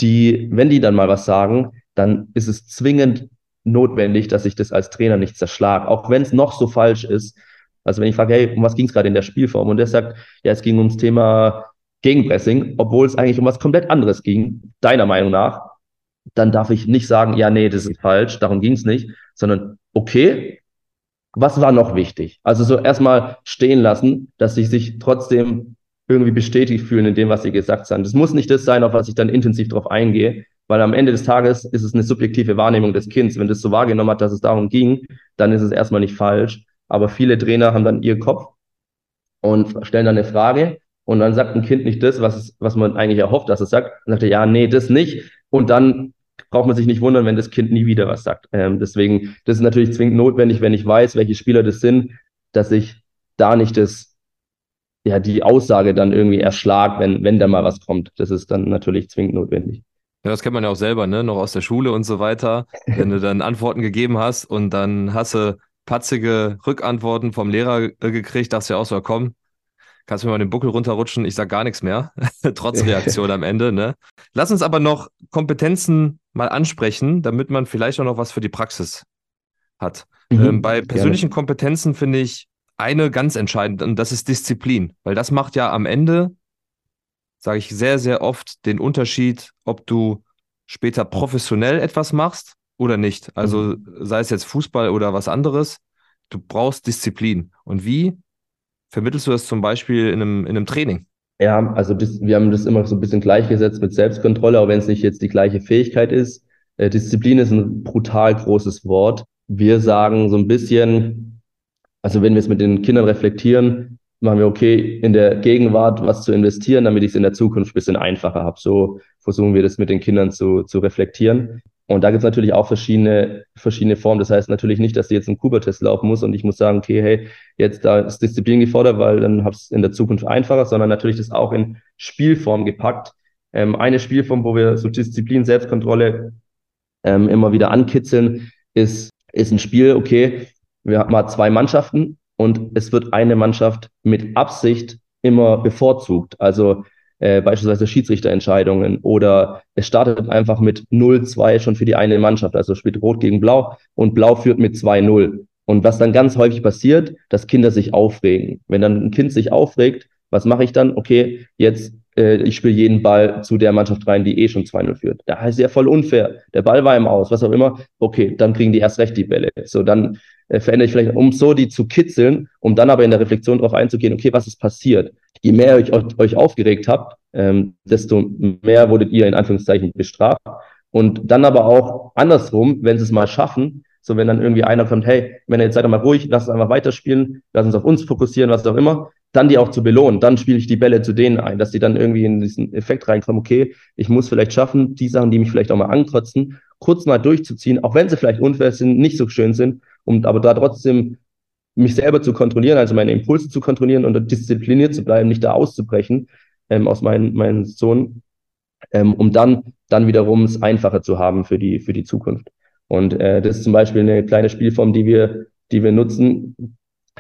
die, wenn die dann mal was sagen, dann ist es zwingend notwendig, dass ich das als Trainer nicht zerschlage, auch wenn es noch so falsch ist. Also wenn ich frage, hey, um was ging es gerade in der Spielform? Und der sagt, ja, es ging ums Thema Gegenpressing, obwohl es eigentlich um was komplett anderes ging, deiner Meinung nach, dann darf ich nicht sagen, ja, nee, das ist falsch, darum ging es nicht, sondern okay, was war noch wichtig? Also so erstmal stehen lassen, dass sie sich trotzdem irgendwie bestätigt fühlen in dem, was sie gesagt haben. Das muss nicht das sein, auf was ich dann intensiv drauf eingehe, weil am Ende des Tages ist es eine subjektive Wahrnehmung des Kindes. Wenn das so wahrgenommen hat, dass es darum ging, dann ist es erstmal nicht falsch. Aber viele Trainer haben dann ihr Kopf und stellen dann eine Frage und dann sagt ein Kind nicht das, was, was man eigentlich erhofft, dass es sagt. Dann sagt er, ja, nee, das nicht. Und dann braucht man sich nicht wundern, wenn das Kind nie wieder was sagt. Ähm, deswegen, das ist natürlich zwingend notwendig, wenn ich weiß, welche Spieler das sind, dass ich da nicht das, ja, die Aussage dann irgendwie erschlag, wenn, wenn da mal was kommt. Das ist dann natürlich zwingend notwendig. Ja, das kennt man ja auch selber, ne? Noch aus der Schule und so weiter. Wenn du dann Antworten gegeben hast und dann hast du patzige Rückantworten vom Lehrer gekriegt, dachte du ja auch so, komm, kannst du mir mal den Buckel runterrutschen, ich sag gar nichts mehr. Trotz Reaktion am Ende, ne? Lass uns aber noch Kompetenzen mal ansprechen, damit man vielleicht auch noch was für die Praxis hat. Mhm, ähm, bei persönlichen gerne. Kompetenzen finde ich eine ganz entscheidend und das ist Disziplin, weil das macht ja am Ende sage ich sehr, sehr oft den Unterschied, ob du später professionell etwas machst oder nicht. Also mhm. sei es jetzt Fußball oder was anderes, du brauchst Disziplin. Und wie vermittelst du das zum Beispiel in einem, in einem Training? Ja, also das, wir haben das immer so ein bisschen gleichgesetzt mit Selbstkontrolle, auch wenn es nicht jetzt die gleiche Fähigkeit ist. Äh, Disziplin ist ein brutal großes Wort. Wir sagen so ein bisschen, also wenn wir es mit den Kindern reflektieren, machen wir, okay, in der Gegenwart was zu investieren, damit ich es in der Zukunft ein bisschen einfacher habe. So versuchen wir das mit den Kindern zu, zu reflektieren. Und da gibt es natürlich auch verschiedene, verschiedene Formen. Das heißt natürlich nicht, dass sie jetzt einen Kuba-Test laufen muss und ich muss sagen, okay, hey, jetzt da ist Disziplin gefordert, weil dann habe ich es in der Zukunft einfacher, sondern natürlich das auch in Spielform gepackt. Ähm, eine Spielform, wo wir so Disziplin, Selbstkontrolle ähm, immer wieder ankitzeln, ist, ist ein Spiel, okay, wir haben mal zwei Mannschaften und es wird eine Mannschaft mit Absicht immer bevorzugt. Also äh, beispielsweise Schiedsrichterentscheidungen oder es startet einfach mit 0-2 schon für die eine Mannschaft. Also spielt Rot gegen Blau und Blau führt mit 2-0. Und was dann ganz häufig passiert, dass Kinder sich aufregen. Wenn dann ein Kind sich aufregt, was mache ich dann? Okay, jetzt äh, ich spiele jeden Ball zu der Mannschaft rein, die eh schon 2-0 führt. Da heißt ja voll unfair. Der Ball war im Aus, was auch immer. Okay, dann kriegen die erst recht die Bälle. So, dann äh, verändere ich vielleicht, um so die zu kitzeln, um dann aber in der Reflexion darauf einzugehen, okay, was ist passiert? Je mehr ihr euch, euch aufgeregt habt, ähm, desto mehr wurdet ihr in Anführungszeichen bestraft. Und dann aber auch andersrum, wenn sie es mal schaffen, so wenn dann irgendwie einer kommt, hey, wenn ihr jetzt seid doch mal ruhig, lass uns einfach weiterspielen, lass uns auf uns fokussieren, was auch immer, dann die auch zu belohnen. Dann spiele ich die Bälle zu denen ein, dass die dann irgendwie in diesen Effekt reinkommen, okay, ich muss vielleicht schaffen, die Sachen, die mich vielleicht auch mal ankotzen, kurz mal durchzuziehen, auch wenn sie vielleicht unfair sind, nicht so schön sind, um aber da trotzdem mich selber zu kontrollieren, also meine Impulse zu kontrollieren und diszipliniert zu bleiben, nicht da auszubrechen ähm, aus meinen, meinen Zonen, ähm, um dann, dann wiederum es einfacher zu haben für die, für die Zukunft. Und äh, das ist zum Beispiel eine kleine Spielform, die wir, die wir nutzen,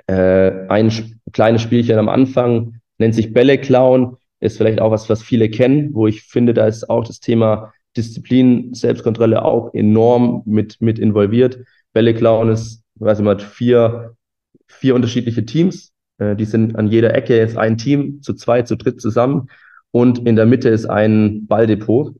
äh, ein kleines Spielchen am Anfang nennt sich Bälle klauen, ist vielleicht auch was, was viele kennen, wo ich finde, da ist auch das Thema Disziplin, Selbstkontrolle auch enorm mit, mit involviert. Bälle klauen ist, weiß ich mal, vier, vier unterschiedliche Teams. Äh, die sind an jeder Ecke jetzt ein Team, zu zwei, zu dritt zusammen. Und in der Mitte ist ein Balldepot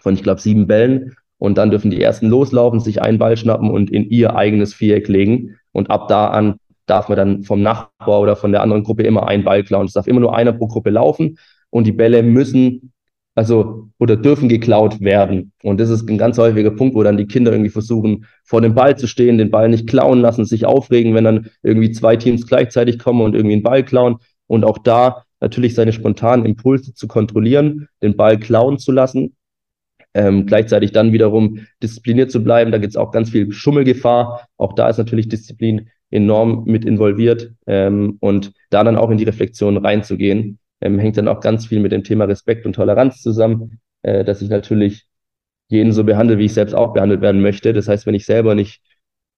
von, ich glaube, sieben Bällen. Und dann dürfen die ersten loslaufen, sich einen Ball schnappen und in ihr eigenes Viereck legen. Und ab da an darf man dann vom Nachbar oder von der anderen Gruppe immer einen Ball klauen. Es darf immer nur einer pro Gruppe laufen und die Bälle müssen, also oder dürfen geklaut werden. Und das ist ein ganz häufiger Punkt, wo dann die Kinder irgendwie versuchen, vor dem Ball zu stehen, den Ball nicht klauen lassen, sich aufregen, wenn dann irgendwie zwei Teams gleichzeitig kommen und irgendwie einen Ball klauen. Und auch da natürlich seine spontanen Impulse zu kontrollieren, den Ball klauen zu lassen. Ähm, gleichzeitig dann wiederum diszipliniert zu bleiben. Da gibt es auch ganz viel Schummelgefahr. Auch da ist natürlich Disziplin enorm mit involviert ähm, und da dann auch in die Reflexion reinzugehen, ähm, hängt dann auch ganz viel mit dem Thema Respekt und Toleranz zusammen, äh, dass ich natürlich jeden so behandle, wie ich selbst auch behandelt werden möchte. Das heißt, wenn ich selber nicht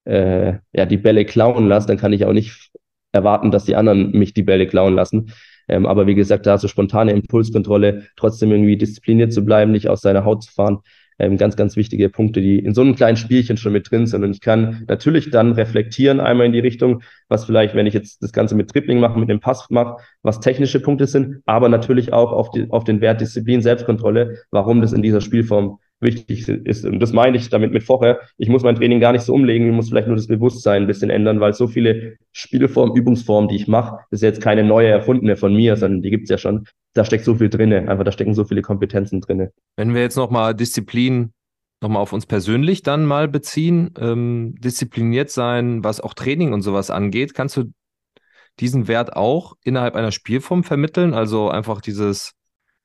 äh, ja, die Bälle klauen lasse, dann kann ich auch nicht erwarten, dass die anderen mich die Bälle klauen lassen. Ähm, aber wie gesagt, da so spontane Impulskontrolle, trotzdem irgendwie diszipliniert zu bleiben, nicht aus seiner Haut zu fahren, ähm, ganz, ganz wichtige Punkte, die in so einem kleinen Spielchen schon mit drin sind. Und ich kann natürlich dann reflektieren einmal in die Richtung, was vielleicht, wenn ich jetzt das Ganze mit Tripling mache, mit dem Pass mache, was technische Punkte sind, aber natürlich auch auf, die, auf den Wert Disziplin, Selbstkontrolle, warum das in dieser Spielform wichtig ist. Und das meine ich damit mit vorher. Ich muss mein Training gar nicht so umlegen, ich muss vielleicht nur das Bewusstsein ein bisschen ändern, weil so viele Spielformen, Übungsformen, die ich mache, das ist jetzt keine neue erfundene von mir, sondern die gibt's ja schon da steckt so viel drin, einfach da stecken so viele Kompetenzen drin. Wenn wir jetzt nochmal Disziplin nochmal auf uns persönlich dann mal beziehen, ähm, diszipliniert sein, was auch Training und sowas angeht, kannst du diesen Wert auch innerhalb einer Spielform vermitteln? Also einfach dieses,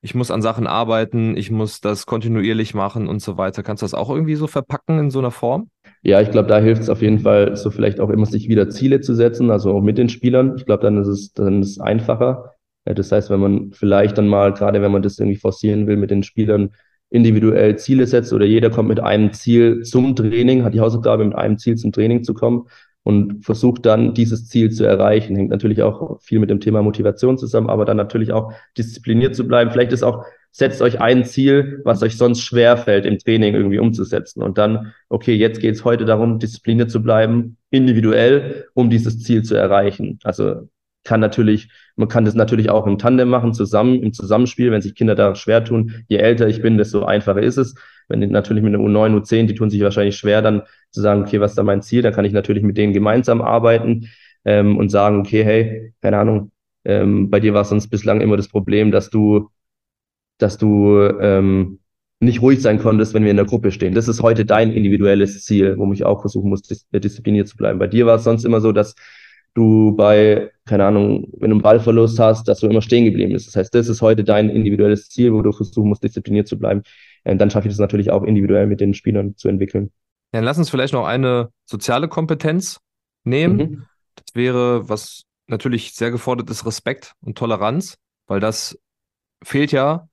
ich muss an Sachen arbeiten, ich muss das kontinuierlich machen und so weiter. Kannst du das auch irgendwie so verpacken in so einer Form? Ja, ich glaube, da hilft es auf jeden Fall, so vielleicht auch immer sich wieder Ziele zu setzen, also auch mit den Spielern. Ich glaube, dann ist es, dann ist es einfacher. Das heißt, wenn man vielleicht dann mal, gerade wenn man das irgendwie forcieren will, mit den Spielern individuell Ziele setzt oder jeder kommt mit einem Ziel zum Training, hat die Hausaufgabe, mit einem Ziel zum Training zu kommen und versucht dann dieses Ziel zu erreichen. Hängt natürlich auch viel mit dem Thema Motivation zusammen, aber dann natürlich auch diszipliniert zu bleiben. Vielleicht ist auch, setzt euch ein Ziel, was euch sonst schwer fällt im Training irgendwie umzusetzen. Und dann, okay, jetzt geht es heute darum, diszipliniert zu bleiben, individuell, um dieses Ziel zu erreichen. Also kann natürlich, man kann das natürlich auch im Tandem machen, zusammen, im Zusammenspiel, wenn sich Kinder da schwer tun. Je älter ich bin, desto einfacher ist es. Wenn natürlich mit einer U9, U10, die tun sich wahrscheinlich schwer, dann zu sagen, okay, was ist da mein Ziel? Dann kann ich natürlich mit denen gemeinsam arbeiten ähm, und sagen, okay, hey, keine Ahnung, ähm, bei dir war es sonst bislang immer das Problem, dass du, dass du ähm, nicht ruhig sein konntest, wenn wir in der Gruppe stehen. Das ist heute dein individuelles Ziel, wo ich auch versuchen muss, diszipliniert zu bleiben. Bei dir war es sonst immer so, dass du bei, keine Ahnung, wenn du einen Ballverlust hast, dass du immer stehen geblieben bist. Das heißt, das ist heute dein individuelles Ziel, wo du versuchen musst, diszipliniert zu bleiben. Und dann schaffe ich das natürlich auch individuell mit den Spielern zu entwickeln. Dann lass uns vielleicht noch eine soziale Kompetenz nehmen. Mhm. Das wäre, was natürlich sehr gefordert ist, Respekt und Toleranz, weil das fehlt ja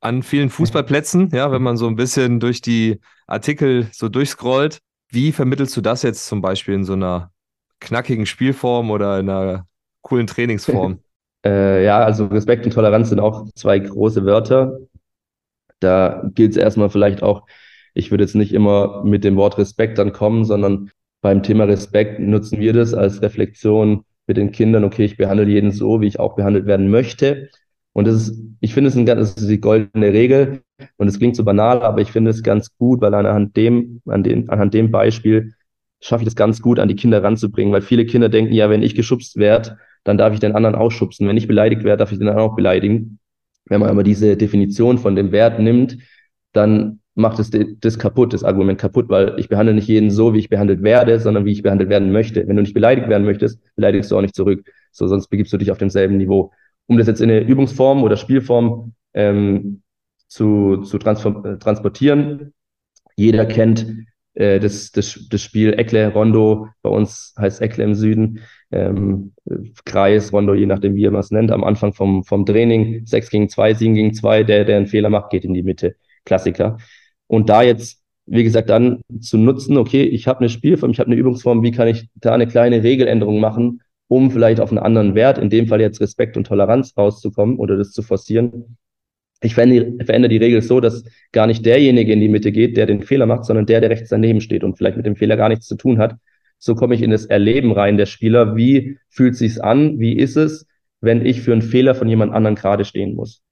an vielen Fußballplätzen, ja, wenn man so ein bisschen durch die Artikel so durchscrollt. Wie vermittelst du das jetzt zum Beispiel in so einer knackigen Spielform oder in einer coolen Trainingsform? äh, ja, also Respekt und Toleranz sind auch zwei große Wörter. Da gilt es erstmal vielleicht auch, ich würde jetzt nicht immer mit dem Wort Respekt dann kommen, sondern beim Thema Respekt nutzen wir das als Reflexion mit den Kindern, okay, ich behandle jeden so, wie ich auch behandelt werden möchte. Und das ist, ich finde es ein ganz, die goldene Regel. Und es klingt so banal, aber ich finde es ganz gut, weil anhand dem, an den, anhand dem Beispiel schaffe ich es ganz gut, an die Kinder ranzubringen, weil viele Kinder denken, ja, wenn ich geschubst werde, dann darf ich den anderen ausschubsen. Wenn ich beleidigt werde, darf ich den anderen auch beleidigen. Wenn man aber diese Definition von dem Wert nimmt, dann macht es das kaputt, das Argument kaputt, weil ich behandle nicht jeden so, wie ich behandelt werde, sondern wie ich behandelt werden möchte. Wenn du nicht beleidigt werden möchtest, beleidigst du auch nicht zurück. So, sonst begibst du dich auf demselben Niveau. Um das jetzt in eine Übungsform oder Spielform ähm, zu, zu äh, transportieren, jeder kennt äh, das, das, das Spiel Eckle, Rondo, bei uns heißt Eckle im Süden, ähm, Kreis, Rondo, je nachdem, wie man es nennt, am Anfang vom, vom Training, 6 gegen 2, 7 gegen 2, der, der einen Fehler macht, geht in die Mitte. Klassiker. Und da jetzt, wie gesagt, dann zu nutzen, okay, ich habe eine Spielform, ich habe eine Übungsform, wie kann ich da eine kleine Regeländerung machen, um vielleicht auf einen anderen Wert, in dem Fall jetzt Respekt und Toleranz rauszukommen oder das zu forcieren. Ich verändere, die Regel so, dass gar nicht derjenige in die Mitte geht, der den Fehler macht, sondern der, der rechts daneben steht und vielleicht mit dem Fehler gar nichts zu tun hat. So komme ich in das Erleben rein der Spieler. Wie fühlt sich's an? Wie ist es, wenn ich für einen Fehler von jemand anderen gerade stehen muss?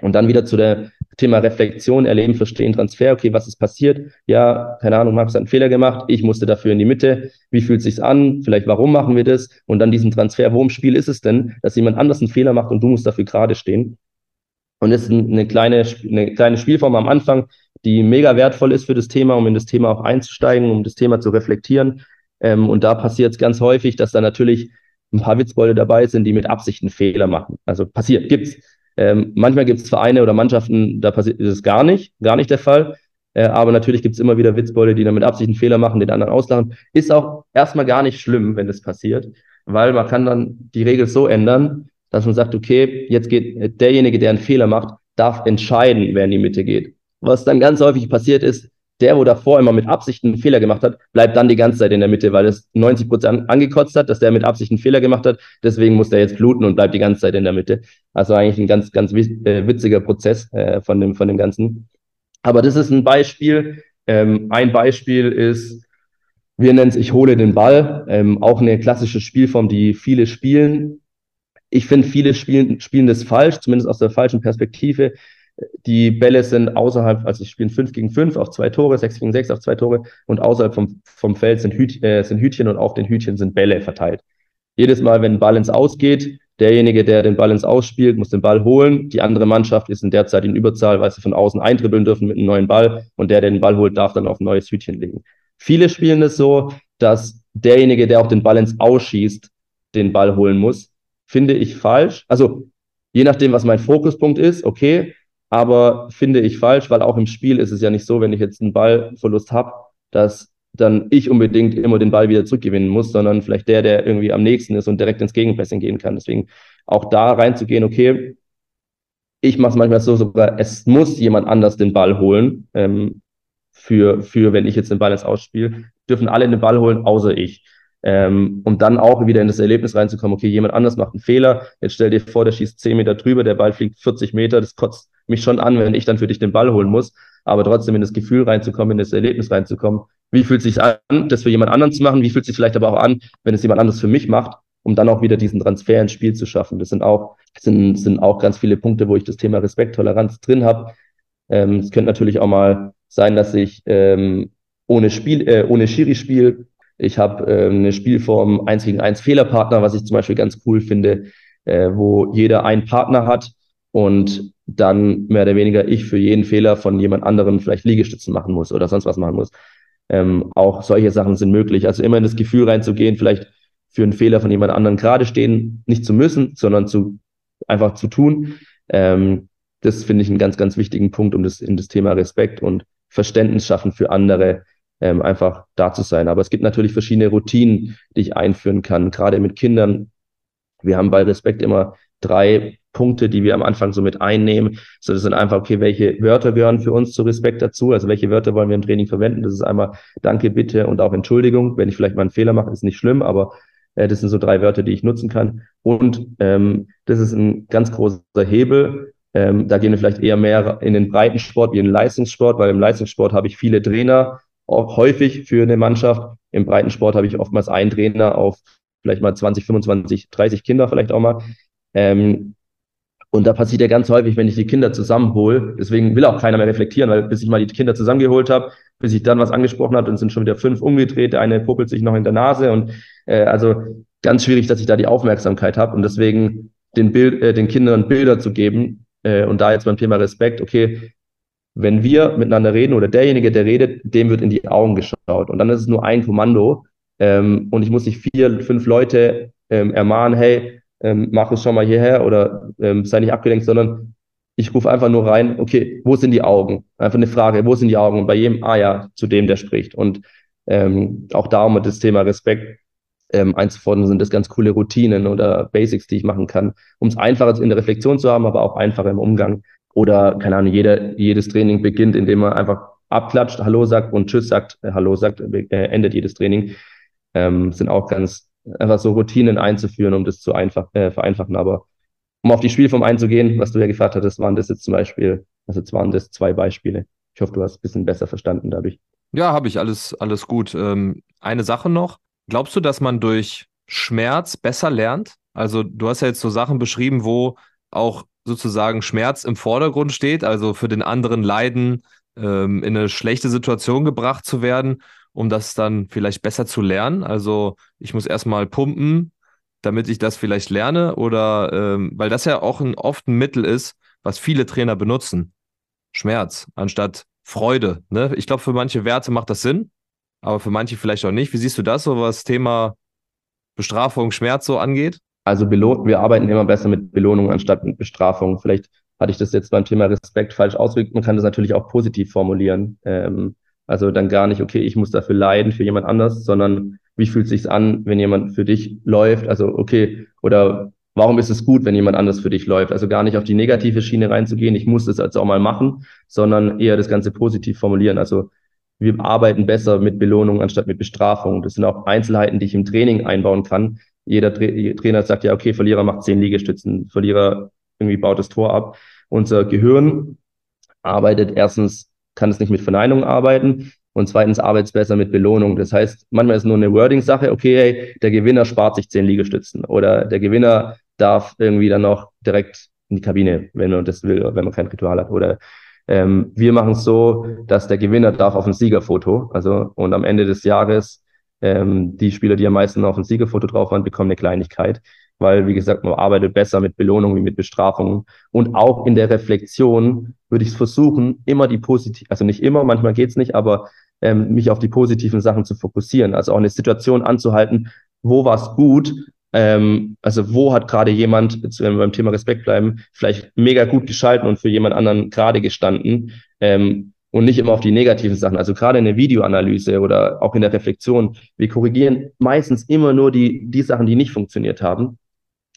Und dann wieder zu der Thema Reflexion, Erleben, Verstehen, Transfer. Okay, was ist passiert? Ja, keine Ahnung, Max hat einen Fehler gemacht. Ich musste dafür in die Mitte. Wie fühlt sich's an? Vielleicht, warum machen wir das? Und dann diesen Transfer. Wo im Spiel ist es denn, dass jemand anders einen Fehler macht und du musst dafür gerade stehen? Und ist eine kleine, eine kleine Spielform am Anfang, die mega wertvoll ist für das Thema, um in das Thema auch einzusteigen, um das Thema zu reflektieren. Ähm, und da passiert es ganz häufig, dass da natürlich ein paar Witzbolde dabei sind, die mit Absicht einen Fehler machen. Also passiert, gibt's. Ähm, manchmal gibt es Vereine oder Mannschaften, da passiert ist es gar nicht, gar nicht der Fall. Äh, aber natürlich gibt es immer wieder Witzbeute, die dann mit Absicht einen Fehler machen, den anderen auslachen. Ist auch erstmal gar nicht schlimm, wenn das passiert, weil man kann dann die Regel so ändern, dass man sagt, okay, jetzt geht derjenige, der einen Fehler macht, darf entscheiden, wer in die Mitte geht. Was dann ganz häufig passiert ist, der, wo davor immer mit Absicht einen Fehler gemacht hat, bleibt dann die ganze Zeit in der Mitte, weil es 90 Prozent angekotzt hat, dass der mit Absicht einen Fehler gemacht hat. Deswegen muss der jetzt bluten und bleibt die ganze Zeit in der Mitte. Also eigentlich ein ganz, ganz äh, witziger Prozess äh, von, dem, von dem Ganzen. Aber das ist ein Beispiel. Ähm, ein Beispiel ist, wir nennen es Ich hole den Ball. Ähm, auch eine klassische Spielform, die viele spielen. Ich finde, viele spielen, spielen das falsch, zumindest aus der falschen Perspektive. Die Bälle sind außerhalb, also ich spiele 5 gegen 5 auf zwei Tore, 6 gegen 6 auf zwei Tore und außerhalb vom, vom Feld sind, Hüt, äh, sind Hütchen und auf den Hütchen sind Bälle verteilt. Jedes Mal, wenn ein Ball ins Aus geht, derjenige, der den Ball ins Aus spielt, muss den Ball holen. Die andere Mannschaft ist in der Zeit in Überzahl, weil sie von außen eindribbeln dürfen mit einem neuen Ball und der, der den Ball holt, darf dann auf ein neues Hütchen legen. Viele spielen es so, dass derjenige, der auch den Ball ins Ausschießt, den Ball holen muss. Finde ich falsch. Also je nachdem, was mein Fokuspunkt ist, okay, aber finde ich falsch, weil auch im Spiel ist es ja nicht so, wenn ich jetzt einen Ballverlust habe, dass dann ich unbedingt immer den Ball wieder zurückgewinnen muss, sondern vielleicht der, der irgendwie am nächsten ist und direkt ins Gegenpressing gehen kann. Deswegen auch da reinzugehen, okay, ich mache es manchmal so sogar, es muss jemand anders den Ball holen, ähm, für, für wenn ich jetzt den Ball ins Ausspiel, dürfen alle den Ball holen, außer ich. Ähm, um dann auch wieder in das Erlebnis reinzukommen, okay, jemand anders macht einen Fehler, jetzt stell dir vor, der schießt 10 Meter drüber, der Ball fliegt 40 Meter, das kotzt mich schon an, wenn ich dann für dich den Ball holen muss, aber trotzdem in das Gefühl reinzukommen, in das Erlebnis reinzukommen. Wie fühlt es sich an, das für jemand anderen zu machen? Wie fühlt es sich vielleicht aber auch an, wenn es jemand anderes für mich macht, um dann auch wieder diesen Transfer ins Spiel zu schaffen? Das sind auch, sind, sind auch ganz viele Punkte, wo ich das Thema Respekt, Toleranz drin habe. Ähm, es könnte natürlich auch mal sein, dass ich ähm, ohne Spiel, äh, ohne Schiri spiel ich habe äh, eine Spielform 1 gegen 1 Fehlerpartner, was ich zum Beispiel ganz cool finde, äh, wo jeder einen Partner hat und dann mehr oder weniger ich für jeden Fehler von jemand anderem vielleicht Liegestützen machen muss oder sonst was machen muss. Ähm, auch solche Sachen sind möglich. Also immer in das Gefühl reinzugehen, vielleicht für einen Fehler von jemand anderem gerade stehen, nicht zu müssen, sondern zu einfach zu tun. Ähm, das finde ich einen ganz, ganz wichtigen Punkt, um das in das Thema Respekt und Verständnis schaffen für andere ähm, einfach da zu sein. Aber es gibt natürlich verschiedene Routinen, die ich einführen kann, gerade mit Kindern. Wir haben bei Respekt immer drei Punkte, die wir am Anfang so mit einnehmen. So, das sind einfach, okay, welche Wörter gehören für uns zu Respekt dazu? Also welche Wörter wollen wir im Training verwenden? Das ist einmal Danke, Bitte und auch Entschuldigung. Wenn ich vielleicht mal einen Fehler mache, ist nicht schlimm, aber äh, das sind so drei Wörter, die ich nutzen kann. Und ähm, das ist ein ganz großer Hebel. Ähm, da gehen wir vielleicht eher mehr in den Breitensport wie in den Leistungssport, weil im Leistungssport habe ich viele Trainer, auch häufig für eine Mannschaft. im Breitensport habe ich oftmals einen Trainer auf vielleicht mal 20, 25, 30 Kinder vielleicht auch mal. Ähm, und da passiert ja ganz häufig, wenn ich die Kinder zusammenhole, deswegen will auch keiner mehr reflektieren, weil bis ich mal die Kinder zusammengeholt habe, bis ich dann was angesprochen habe, dann sind schon wieder fünf umgedreht, der eine puppelt sich noch in der Nase und äh, also ganz schwierig, dass ich da die Aufmerksamkeit habe und deswegen den, Bild, äh, den Kindern Bilder zu geben äh, und da jetzt beim Thema Respekt, okay, wenn wir miteinander reden oder derjenige, der redet, dem wird in die Augen geschaut und dann ist es nur ein Kommando ähm, und ich muss nicht vier, fünf Leute ähm, ermahnen, hey, ähm, mach es schon mal hierher oder ähm, sei nicht abgelenkt, sondern ich rufe einfach nur rein, okay, wo sind die Augen? Einfach eine Frage, wo sind die Augen? Und bei jedem, ah ja, zu dem, der spricht. Und ähm, auch da um das Thema Respekt ähm, einzufordern, sind das ganz coole Routinen oder Basics, die ich machen kann, um es einfacher in der Reflexion zu haben, aber auch einfacher im Umgang. Oder, keine Ahnung, jeder, jedes Training beginnt, indem man einfach abklatscht, Hallo sagt und Tschüss sagt, äh, Hallo sagt, äh, endet jedes Training. Ähm, sind auch ganz einfach so Routinen einzuführen, um das zu einfach, äh, vereinfachen. Aber um auf die Spielform einzugehen, was du ja gefragt hattest, waren das jetzt zum Beispiel, also jetzt waren das zwei Beispiele. Ich hoffe, du hast ein bisschen besser verstanden dadurch. Ja, habe ich alles, alles gut. Ähm, eine Sache noch. Glaubst du, dass man durch Schmerz besser lernt? Also, du hast ja jetzt so Sachen beschrieben, wo auch sozusagen Schmerz im Vordergrund steht, also für den anderen Leiden, ähm, in eine schlechte Situation gebracht zu werden um das dann vielleicht besser zu lernen? Also ich muss erstmal pumpen, damit ich das vielleicht lerne oder ähm, weil das ja auch ein, oft ein Mittel ist, was viele Trainer benutzen. Schmerz anstatt Freude. Ne? Ich glaube, für manche Werte macht das Sinn, aber für manche vielleicht auch nicht. Wie siehst du das, so was Thema Bestrafung, Schmerz so angeht? Also wir arbeiten immer besser mit Belohnung anstatt mit Bestrafung. Vielleicht hatte ich das jetzt beim Thema Respekt falsch ausgedrückt. Man kann das natürlich auch positiv formulieren. Ähm, also dann gar nicht, okay, ich muss dafür leiden für jemand anders, sondern wie fühlt sich an, wenn jemand für dich läuft? Also okay, oder warum ist es gut, wenn jemand anders für dich läuft? Also gar nicht auf die negative Schiene reinzugehen, ich muss das also auch mal machen, sondern eher das Ganze positiv formulieren. Also wir arbeiten besser mit Belohnung anstatt mit Bestrafung. Das sind auch Einzelheiten, die ich im Training einbauen kann. Jeder Tra Trainer sagt ja, okay, Verlierer macht zehn Liegestützen, Verlierer irgendwie baut das Tor ab. Unser Gehirn arbeitet erstens kann es nicht mit Verneinung arbeiten. Und zweitens arbeitet es besser mit Belohnung. Das heißt, manchmal ist es nur eine Wording-Sache, okay, hey, der Gewinner spart sich zehn Liegestützen oder der Gewinner darf irgendwie dann noch direkt in die Kabine, wenn man das will, wenn man kein Ritual hat. Oder ähm, wir machen es so, dass der Gewinner darf auf ein Siegerfoto. Also und am Ende des Jahres ähm, die Spieler, die am meisten auf ein Siegerfoto drauf waren, bekommen eine Kleinigkeit weil, wie gesagt, man arbeitet besser mit Belohnungen wie mit Bestrafungen. Und auch in der Reflexion würde ich es versuchen, immer die positiv, also nicht immer, manchmal geht es nicht, aber ähm, mich auf die positiven Sachen zu fokussieren. Also auch eine Situation anzuhalten, wo war es gut, ähm, also wo hat gerade jemand, wenn wir beim Thema Respekt bleiben, vielleicht mega gut geschalten und für jemand anderen gerade gestanden. Ähm, und nicht immer auf die negativen Sachen. Also gerade in der Videoanalyse oder auch in der Reflexion, wir korrigieren meistens immer nur die, die Sachen, die nicht funktioniert haben.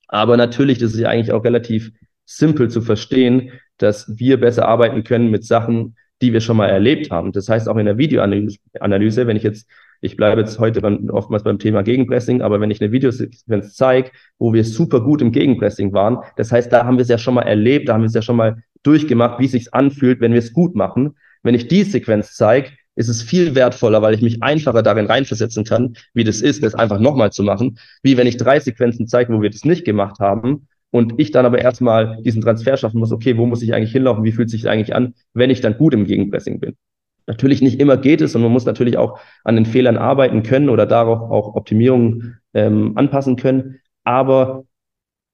Aber natürlich, das ist ja eigentlich auch relativ simpel zu verstehen, dass wir besser arbeiten können mit Sachen, die wir schon mal erlebt haben. Das heißt auch in der Videoanalyse, wenn ich jetzt, ich bleibe jetzt heute beim, oftmals beim Thema Gegenpressing, aber wenn ich eine Videosequenz zeige, wo wir super gut im Gegenpressing waren, das heißt, da haben wir es ja schon mal erlebt, da haben wir es ja schon mal durchgemacht, wie es sich anfühlt, wenn wir es gut machen. Wenn ich die Sequenz zeige, ist es viel wertvoller, weil ich mich einfacher darin reinversetzen kann, wie das ist, das einfach nochmal zu machen, wie wenn ich drei Sequenzen zeige, wo wir das nicht gemacht haben und ich dann aber erstmal diesen Transfer schaffen muss, okay, wo muss ich eigentlich hinlaufen, wie fühlt sich eigentlich an, wenn ich dann gut im Gegenpressing bin. Natürlich nicht immer geht es und man muss natürlich auch an den Fehlern arbeiten können oder darauf auch Optimierungen ähm, anpassen können, aber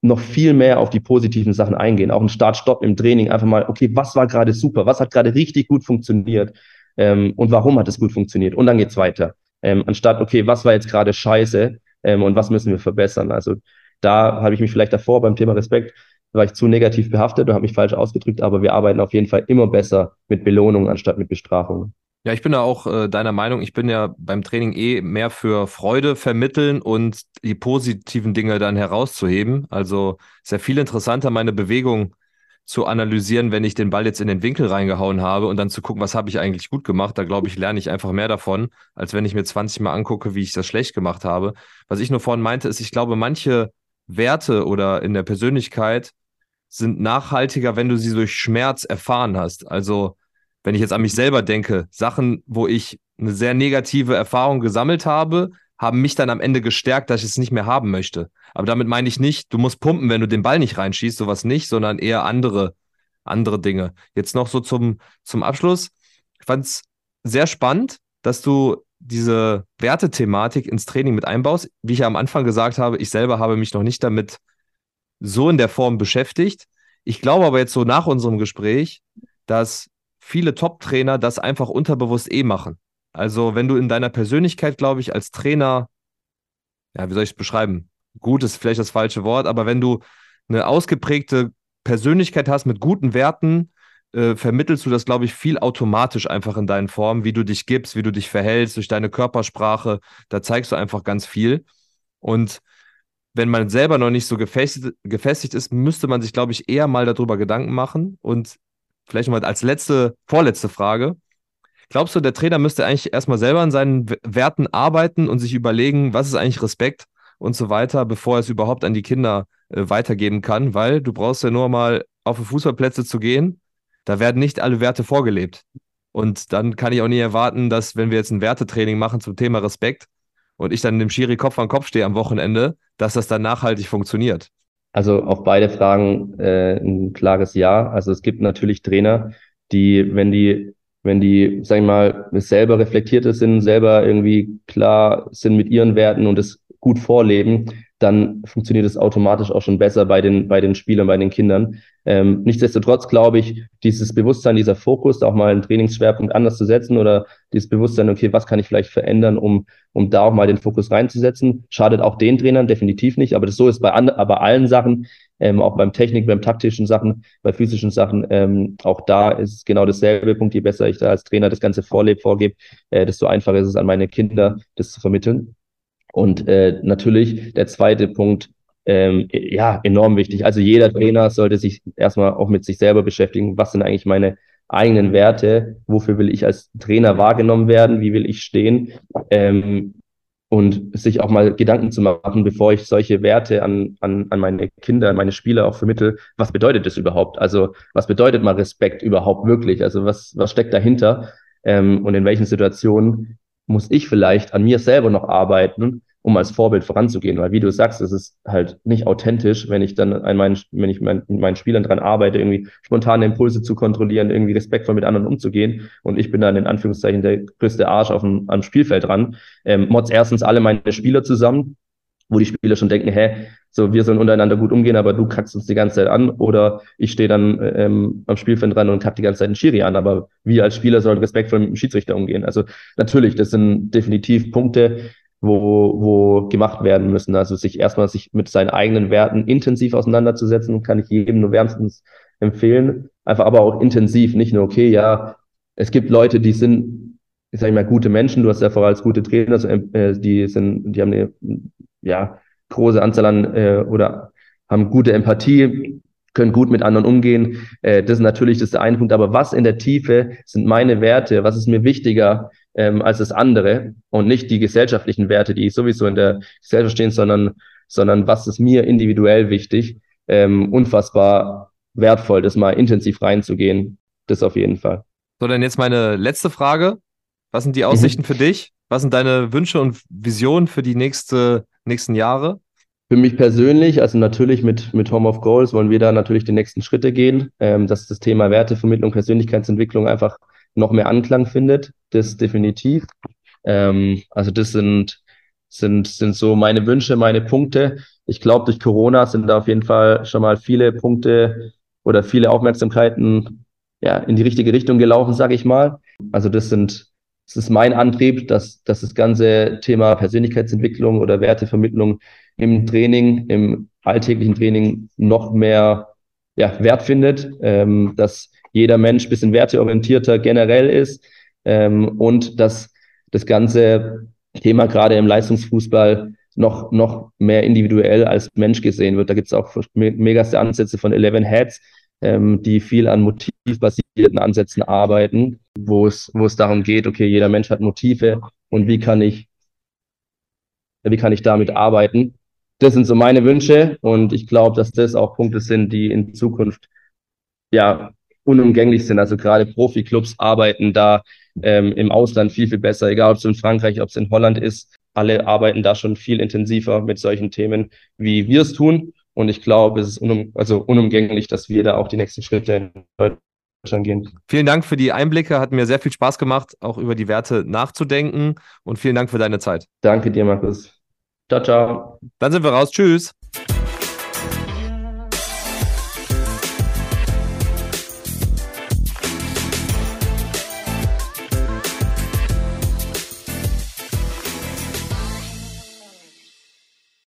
noch viel mehr auf die positiven Sachen eingehen. Auch ein Start-Stopp im Training, einfach mal, okay, was war gerade super, was hat gerade richtig gut funktioniert, ähm, und warum hat es gut funktioniert. Und dann geht's weiter. Ähm, anstatt, okay, was war jetzt gerade scheiße ähm, und was müssen wir verbessern. Also da habe ich mich vielleicht davor beim Thema Respekt, war ich zu negativ behaftet und habe mich falsch ausgedrückt, aber wir arbeiten auf jeden Fall immer besser mit Belohnung anstatt mit Bestrafung. Ja, ich bin da auch äh, deiner Meinung. Ich bin ja beim Training eh mehr für Freude vermitteln und die positiven Dinge dann herauszuheben. Also sehr viel interessanter, meine Bewegung zu analysieren, wenn ich den Ball jetzt in den Winkel reingehauen habe und dann zu gucken, was habe ich eigentlich gut gemacht. Da glaube ich, lerne ich einfach mehr davon, als wenn ich mir 20 Mal angucke, wie ich das schlecht gemacht habe. Was ich nur vorhin meinte, ist, ich glaube, manche Werte oder in der Persönlichkeit sind nachhaltiger, wenn du sie durch Schmerz erfahren hast. Also, wenn ich jetzt an mich selber denke, Sachen, wo ich eine sehr negative Erfahrung gesammelt habe, haben mich dann am Ende gestärkt, dass ich es nicht mehr haben möchte. Aber damit meine ich nicht, du musst pumpen, wenn du den Ball nicht reinschießt, sowas nicht, sondern eher andere, andere Dinge. Jetzt noch so zum, zum Abschluss. Ich fand es sehr spannend, dass du diese Wertethematik ins Training mit einbaust. Wie ich ja am Anfang gesagt habe, ich selber habe mich noch nicht damit so in der Form beschäftigt. Ich glaube aber jetzt so nach unserem Gespräch, dass viele Top-Trainer das einfach unterbewusst eh machen. Also wenn du in deiner Persönlichkeit, glaube ich, als Trainer, ja, wie soll ich es beschreiben? Gut ist vielleicht das falsche Wort, aber wenn du eine ausgeprägte Persönlichkeit hast mit guten Werten, äh, vermittelst du das, glaube ich, viel automatisch einfach in deinen Formen, wie du dich gibst, wie du dich verhältst, durch deine Körpersprache. Da zeigst du einfach ganz viel. Und wenn man selber noch nicht so gefestigt, gefestigt ist, müsste man sich, glaube ich, eher mal darüber Gedanken machen. Und vielleicht nochmal als letzte, vorletzte Frage. Glaubst du, der Trainer müsste eigentlich erstmal selber an seinen Werten arbeiten und sich überlegen, was ist eigentlich Respekt und so weiter, bevor er es überhaupt an die Kinder äh, weitergeben kann? Weil du brauchst ja nur mal auf die Fußballplätze zu gehen da werden nicht alle Werte vorgelebt. Und dann kann ich auch nie erwarten, dass, wenn wir jetzt ein Wertetraining machen zum Thema Respekt und ich dann dem Schiri Kopf an Kopf stehe am Wochenende, dass das dann nachhaltig funktioniert. Also auf beide Fragen äh, ein klares Ja. Also es gibt natürlich Trainer, die, wenn die, wenn die, sag ich mal, selber reflektierte sind, selber irgendwie klar sind mit ihren Werten und es gut vorleben, dann funktioniert es automatisch auch schon besser bei den, bei den Spielern, bei den Kindern. Ähm, nichtsdestotrotz glaube ich, dieses Bewusstsein, dieser Fokus, auch mal einen Trainingsschwerpunkt anders zu setzen oder dieses Bewusstsein, okay, was kann ich vielleicht verändern, um, um da auch mal den Fokus reinzusetzen, schadet auch den Trainern definitiv nicht, aber das so ist bei, an, bei allen Sachen, ähm, auch beim Technik, beim taktischen Sachen, bei physischen Sachen, ähm, auch da ist genau dasselbe Punkt, je besser ich da als Trainer das Ganze vorlebe, vorgebe, äh, desto einfacher ist es an meine Kinder, das zu vermitteln. Und äh, natürlich der zweite Punkt, ähm, ja, enorm wichtig. Also jeder Trainer sollte sich erstmal auch mit sich selber beschäftigen. Was sind eigentlich meine eigenen Werte? Wofür will ich als Trainer wahrgenommen werden? Wie will ich stehen? Ähm, und sich auch mal Gedanken zu machen, bevor ich solche Werte an, an, an meine Kinder, an meine Spieler auch vermittel, was bedeutet das überhaupt? Also was bedeutet mal Respekt überhaupt wirklich? Also was, was steckt dahinter? Ähm, und in welchen Situationen muss ich vielleicht an mir selber noch arbeiten, um als Vorbild voranzugehen. Weil wie du sagst, es ist halt nicht authentisch, wenn ich dann an meinen, wenn ich mein, mit meinen Spielern dran arbeite, irgendwie spontane Impulse zu kontrollieren, irgendwie respektvoll mit anderen umzugehen. Und ich bin dann in Anführungszeichen der größte Arsch auf dem, am Spielfeld dran. Ähm, Mods erstens alle meine Spieler zusammen, wo die Spieler schon denken, hä, so wir sollen untereinander gut umgehen, aber du kackst uns die ganze Zeit an oder ich stehe dann ähm, am Spielfeld dran und kack die ganze Zeit einen Schiri an, aber wir als Spieler sollen respektvoll mit dem Schiedsrichter umgehen. Also natürlich, das sind definitiv Punkte, wo, wo gemacht werden müssen. Also sich erstmal sich mit seinen eigenen Werten intensiv auseinanderzusetzen, kann ich jedem nur wärmstens empfehlen. Einfach aber auch intensiv, nicht nur, okay, ja, es gibt Leute, die sind, ich sage mal, gute Menschen, du hast ja vorher als gute Trainer, also, äh, die sind, die haben eine ja, große Anzahl an äh, oder haben gute Empathie, können gut mit anderen umgehen. Äh, das ist natürlich das ist der eine Punkt. Aber was in der Tiefe sind meine Werte? Was ist mir wichtiger ähm, als das andere? Und nicht die gesellschaftlichen Werte, die sowieso in der Gesellschaft stehen, sondern, sondern was ist mir individuell wichtig? Ähm, unfassbar wertvoll, das mal intensiv reinzugehen. Das auf jeden Fall. So, dann jetzt meine letzte Frage. Was sind die Aussichten mhm. für dich? Was sind deine Wünsche und Visionen für die nächste, nächsten Jahre? Für mich persönlich, also natürlich mit, mit Home of Goals wollen wir da natürlich die nächsten Schritte gehen, ähm, dass das Thema Wertevermittlung, Persönlichkeitsentwicklung einfach noch mehr Anklang findet. Das definitiv. Ähm, also das sind, sind, sind so meine Wünsche, meine Punkte. Ich glaube, durch Corona sind da auf jeden Fall schon mal viele Punkte oder viele Aufmerksamkeiten ja, in die richtige Richtung gelaufen, sage ich mal. Also das sind das ist mein Antrieb, dass, dass das ganze Thema Persönlichkeitsentwicklung oder Wertevermittlung im Training, im alltäglichen Training noch mehr ja, Wert findet, ähm, dass jeder Mensch bisschen werteorientierter generell ist ähm, und dass das ganze Thema gerade im Leistungsfußball noch, noch mehr individuell als Mensch gesehen wird. Da gibt es auch megaste Ansätze von Eleven Heads, ähm, die viel an motivbasierten Ansätzen arbeiten, wo es, wo es darum geht, okay, jeder Mensch hat Motive und wie kann ich, wie kann ich damit arbeiten? das sind so meine Wünsche und ich glaube, dass das auch Punkte sind, die in Zukunft ja unumgänglich sind. Also gerade Profiklubs arbeiten da ähm, im Ausland viel, viel besser, egal ob es in Frankreich, ob es in Holland ist. Alle arbeiten da schon viel intensiver mit solchen Themen, wie wir es tun. Und ich glaube, es ist unum, also unumgänglich, dass wir da auch die nächsten Schritte in Deutschland gehen. Vielen Dank für die Einblicke. Hat mir sehr viel Spaß gemacht, auch über die Werte nachzudenken. Und vielen Dank für deine Zeit. Danke dir, Markus. Ciao, ciao. Dann sind wir raus. Tschüss.